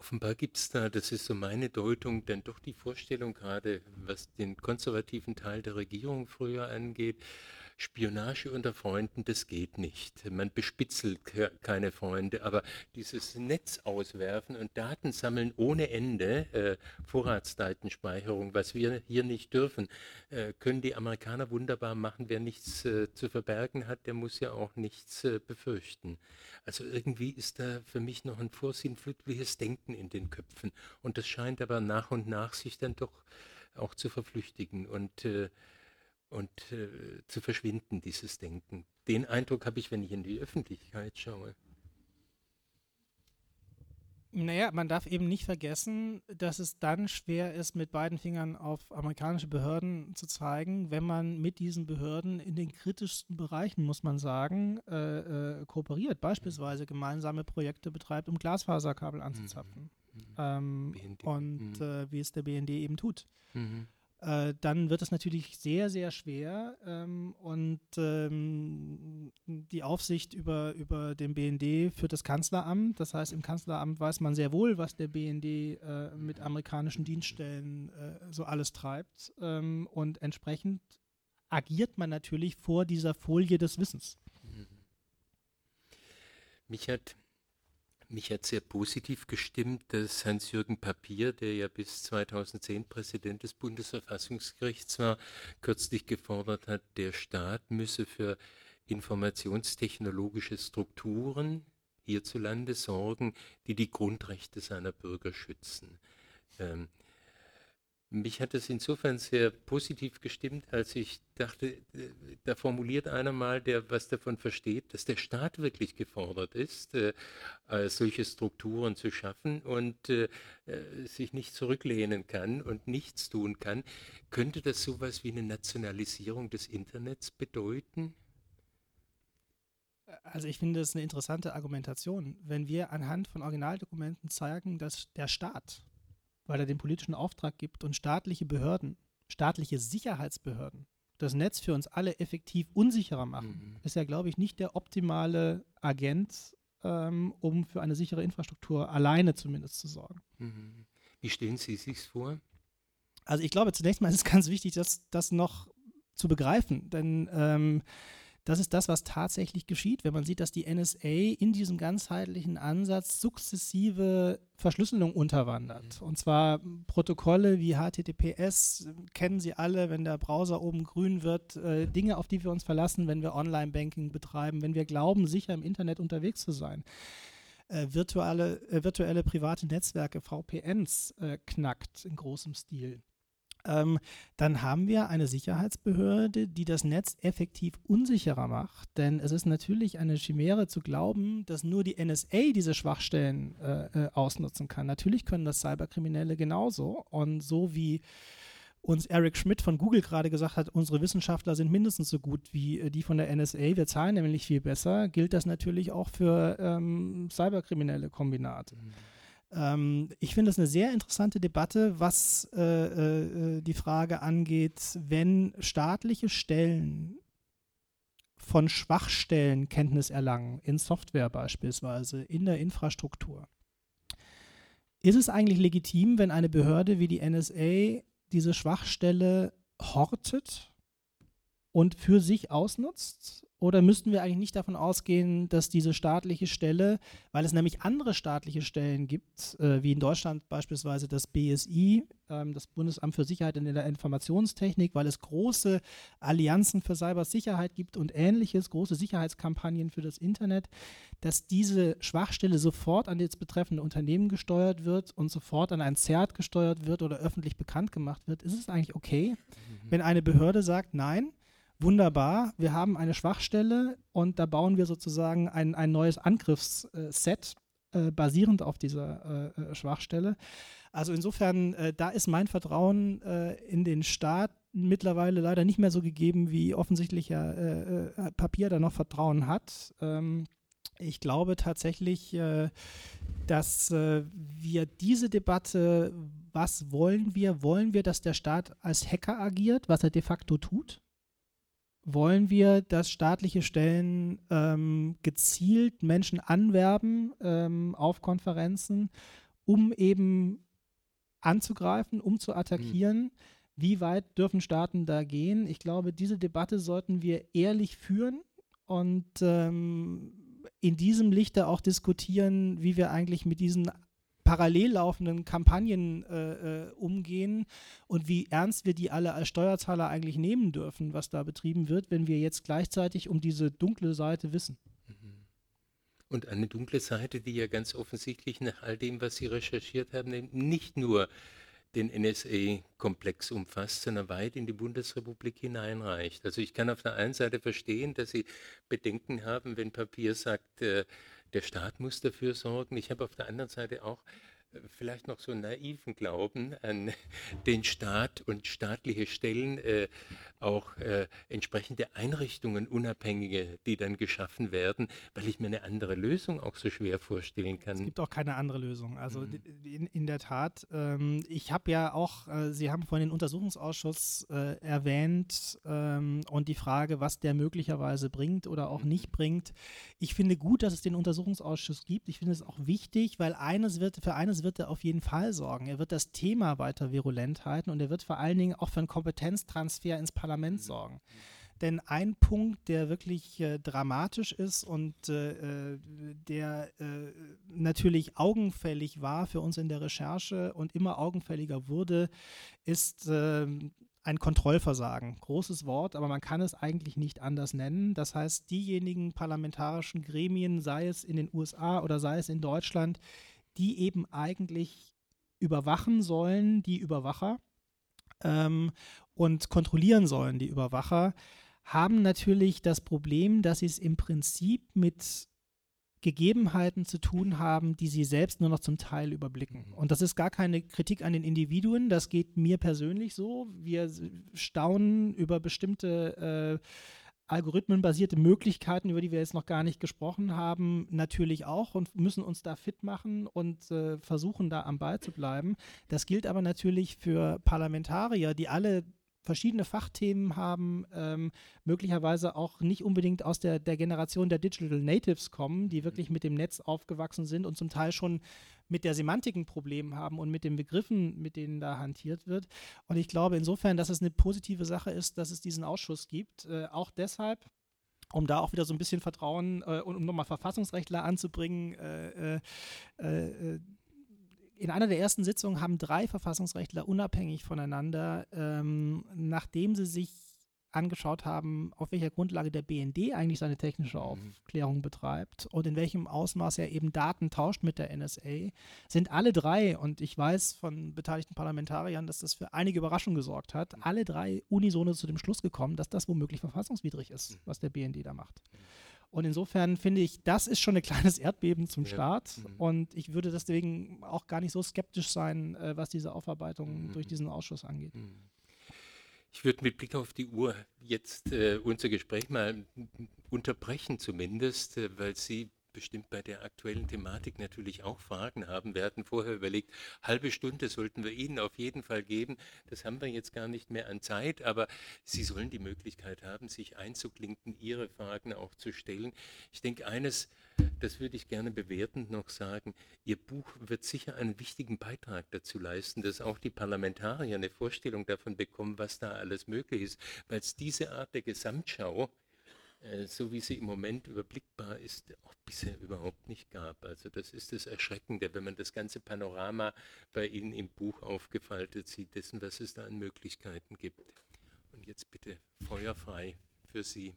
Offenbar gibt es da, das ist so meine Deutung, denn doch die Vorstellung gerade, was den konservativen Teil der Regierung früher angeht, Spionage unter Freunden, das geht nicht. Man bespitzelt keine Freunde, aber dieses Netz auswerfen und Daten sammeln ohne Ende, äh, Vorratsdatenspeicherung, was wir hier nicht dürfen, äh, können die Amerikaner wunderbar machen. Wer nichts äh, zu verbergen hat, der muss ja auch nichts äh, befürchten. Also irgendwie ist da für mich noch ein vorsinnflutliches Denken in den Köpfen und das scheint aber nach und nach sich dann doch auch zu verflüchtigen und äh, und äh, zu verschwinden, dieses Denken. Den Eindruck habe ich, wenn ich in die Öffentlichkeit schaue. Naja, man darf eben nicht vergessen, dass es dann schwer ist, mit beiden Fingern auf amerikanische Behörden zu zeigen, wenn man mit diesen Behörden in den kritischsten Bereichen, muss man sagen, äh, äh, kooperiert. Beispielsweise gemeinsame Projekte betreibt, um Glasfaserkabel anzuzapfen. Mhm. Ähm, und mhm. äh, wie es der BND eben tut. Mhm äh, dann wird es natürlich sehr, sehr schwer ähm, und ähm, die Aufsicht über, über den BND führt das Kanzleramt. Das heißt, im Kanzleramt weiß man sehr wohl, was der BND äh, mit amerikanischen Dienststellen äh, so alles treibt ähm, und entsprechend agiert man natürlich vor dieser Folie des Wissens. Mich hat mich hat sehr positiv gestimmt, dass Hans-Jürgen Papier, der ja bis 2010 Präsident des Bundesverfassungsgerichts war, kürzlich gefordert hat, der Staat müsse für informationstechnologische Strukturen hierzulande sorgen, die die Grundrechte seiner Bürger schützen. Ähm, mich hat es insofern sehr positiv gestimmt, als ich dachte, da formuliert einer mal, der was davon versteht, dass der Staat wirklich gefordert ist, äh, solche Strukturen zu schaffen und äh, äh, sich nicht zurücklehnen kann und nichts tun kann. Könnte das sowas wie eine Nationalisierung des Internets bedeuten? Also ich finde das eine interessante Argumentation. Wenn wir anhand von Originaldokumenten zeigen, dass der Staat weil er den politischen Auftrag gibt und staatliche Behörden, staatliche Sicherheitsbehörden das Netz für uns alle effektiv unsicherer machen, mhm. ist ja, glaube ich, nicht der optimale Agent, ähm, um für eine sichere Infrastruktur alleine zumindest zu sorgen. Mhm. Wie stellen Sie sich vor? Also ich glaube, zunächst mal ist es ganz wichtig, das, das noch zu begreifen, denn ähm, das ist das, was tatsächlich geschieht, wenn man sieht, dass die NSA in diesem ganzheitlichen Ansatz sukzessive Verschlüsselung unterwandert. Mhm. Und zwar Protokolle wie HTTPS kennen Sie alle, wenn der Browser oben grün wird, äh, Dinge, auf die wir uns verlassen, wenn wir Online-Banking betreiben, wenn wir glauben, sicher im Internet unterwegs zu sein. Äh, virtuelle, äh, virtuelle private Netzwerke, VPNs, äh, knackt in großem Stil ähm, dann haben wir eine Sicherheitsbehörde, die das Netz effektiv unsicherer macht. Denn es ist natürlich eine Chimäre zu glauben, dass nur die NSA diese Schwachstellen äh, äh, ausnutzen kann. Natürlich können das Cyberkriminelle genauso. Und so wie uns Eric Schmidt von Google gerade gesagt hat, unsere Wissenschaftler sind mindestens so gut wie äh, die von der NSA, wir zahlen nämlich viel besser, gilt das natürlich auch für ähm, cyberkriminelle Kombinate. Mhm. Ähm, ich finde es eine sehr interessante Debatte, was äh, äh, die Frage angeht, wenn staatliche Stellen von Schwachstellen Kenntnis erlangen, in Software beispielsweise, in der Infrastruktur. Ist es eigentlich legitim, wenn eine Behörde wie die NSA diese Schwachstelle hortet und für sich ausnutzt? Oder müssten wir eigentlich nicht davon ausgehen, dass diese staatliche Stelle, weil es nämlich andere staatliche Stellen gibt, äh, wie in Deutschland beispielsweise das BSI, ähm, das Bundesamt für Sicherheit in der Informationstechnik, weil es große Allianzen für Cybersicherheit gibt und ähnliches, große Sicherheitskampagnen für das Internet, dass diese Schwachstelle sofort an das betreffende Unternehmen gesteuert wird und sofort an ein CERT gesteuert wird oder öffentlich bekannt gemacht wird. Ist es eigentlich okay, mhm. wenn eine Behörde sagt, nein, wunderbar, wir haben eine Schwachstelle und da bauen wir sozusagen ein, ein neues Angriffsset äh, basierend auf dieser äh, äh, Schwachstelle. Also insofern, äh, da ist mein Vertrauen äh, in den Staat mittlerweile leider nicht mehr so gegeben, wie offensichtlich ja äh, Papier da noch Vertrauen hat. Ähm, ich glaube tatsächlich, dass wir diese Debatte, was wollen wir? Wollen wir, dass der Staat als Hacker agiert, was er de facto tut? Wollen wir, dass staatliche Stellen ähm, gezielt Menschen anwerben ähm, auf Konferenzen, um eben anzugreifen, um zu attackieren. Mhm. Wie weit dürfen Staaten da gehen? Ich glaube, diese Debatte sollten wir ehrlich führen und ähm, in diesem Lichte auch diskutieren, wie wir eigentlich mit diesen parallel laufenden Kampagnen äh, äh, umgehen und wie ernst wir die alle als Steuerzahler eigentlich nehmen dürfen, was da betrieben wird, wenn wir jetzt gleichzeitig um diese dunkle Seite wissen. Mhm. Und eine dunkle Seite, die ja ganz offensichtlich nach all dem, was Sie recherchiert haben, nicht nur den NSA-Komplex umfasst, sondern weit in die Bundesrepublik hineinreicht. Also ich kann auf der einen Seite verstehen, dass Sie Bedenken haben, wenn Papier sagt, äh, der Staat muss dafür sorgen. Ich habe auf der anderen Seite auch vielleicht noch so naiven Glauben an den Staat und staatliche Stellen, äh, auch äh, entsprechende Einrichtungen, unabhängige, die dann geschaffen werden, weil ich mir eine andere Lösung auch so schwer vorstellen kann. Es gibt auch keine andere Lösung. Also mhm. in, in, der Tat, ähm, ich habe ja auch, äh, Sie haben vorhin den Untersuchungsausschuss äh, erwähnt ähm, und die Frage, was der möglicherweise bringt oder auch mhm. nicht bringt. Ich finde gut, dass es den Untersuchungsausschuss gibt. Ich finde es auch wichtig, weil eines wird, für eines wird er auf jeden Fall sorgen. Er wird das Thema weiter virulent halten und er wird vor allen Dingen auch für einen Kompetenztransfer ins Parlament sorgen. Denn ein Punkt, der wirklich äh, dramatisch ist und äh, äh der äh, natürlich augenfällig war für uns in der Recherche und immer augenfälliger wurde, ist ähm, ein Kontrollversagen. Großes Wort, aber man kann es eigentlich nicht anders nennen. Das heißt, diejenigen parlamentarischen Gremien, sei es in den USA oder sei es in Deutschland, die eben eigentlich überwachen sollen, die Überwacher ähm, und kontrollieren sollen, die Überwacher, haben natürlich das Problem, dass sie es im Prinzip mit Gegebenheiten zu tun haben, die sie selbst nur noch zum Teil überblicken. Mhm. Und das ist gar keine Kritik an den Individuen, das geht mir persönlich so. Wir staunen über bestimmte äh, algorithmenbasierte Möglichkeiten, über die wir jetzt noch gar nicht gesprochen haben, natürlich auch und müssen uns da fit machen und äh, versuchen, da am Ball zu bleiben. Das gilt aber natürlich für Parlamentarier, die alle verschiedene Fachthemen haben, ähm, möglicherweise auch nicht unbedingt aus der, der Generation der Digital Natives kommen, die wirklich mhm. mit dem Netz aufgewachsen sind und zum Teil schon mit der Semantik ein Problem haben und mit den Begriffen, mit denen da hantiert wird. Und ich glaube insofern, dass es eine positive Sache ist, dass es diesen Ausschuss gibt. Äh, auch deshalb, um da auch wieder so ein bisschen Vertrauen äh, und um nochmal Verfassungsrechtler anzubringen, äh, äh, äh in einer der ersten Sitzungen haben drei Verfassungsrechtler unabhängig voneinander, ähm, nachdem sie sich angeschaut haben, auf welcher Grundlage der BND eigentlich seine technische mhm. Aufklärung betreibt und in welchem Ausmaß er eben Daten tauscht mit der NSA, sind alle drei, und ich weiß von beteiligten Parlamentariern, dass das für einige Überraschungen gesorgt hat, mhm. alle drei unisono zu dem Schluss gekommen, dass das womöglich verfassungswidrig ist, mhm. was der BND da macht. Und insofern finde ich, das ist schon ein kleines Erdbeben zum Start. Ja. Mhm. Und ich würde deswegen auch gar nicht so skeptisch sein, äh, was diese Aufarbeitung mhm. durch diesen Ausschuss angeht. Mhm. Ich würde mit Blick auf die Uhr jetzt äh, unser Gespräch mal unterbrechen zumindest, äh, weil Sie bestimmt bei der aktuellen Thematik natürlich auch Fragen haben. Wir hatten vorher überlegt, halbe Stunde sollten wir Ihnen auf jeden Fall geben. Das haben wir jetzt gar nicht mehr an Zeit, aber Sie sollen die Möglichkeit haben, sich einzuklinken, Ihre Fragen auch zu stellen. Ich denke, eines, das würde ich gerne bewertend noch sagen, Ihr Buch wird sicher einen wichtigen Beitrag dazu leisten, dass auch die Parlamentarier eine Vorstellung davon bekommen, was da alles möglich ist, weil es diese Art der Gesamtschau äh, so wie sie im Moment überblickbar ist, auch bisher überhaupt nicht gab. Also das ist das Erschreckende, wenn man das ganze Panorama bei Ihnen im Buch aufgefaltet sieht, dessen, was es da an Möglichkeiten gibt. Und jetzt bitte feuerfrei für Sie.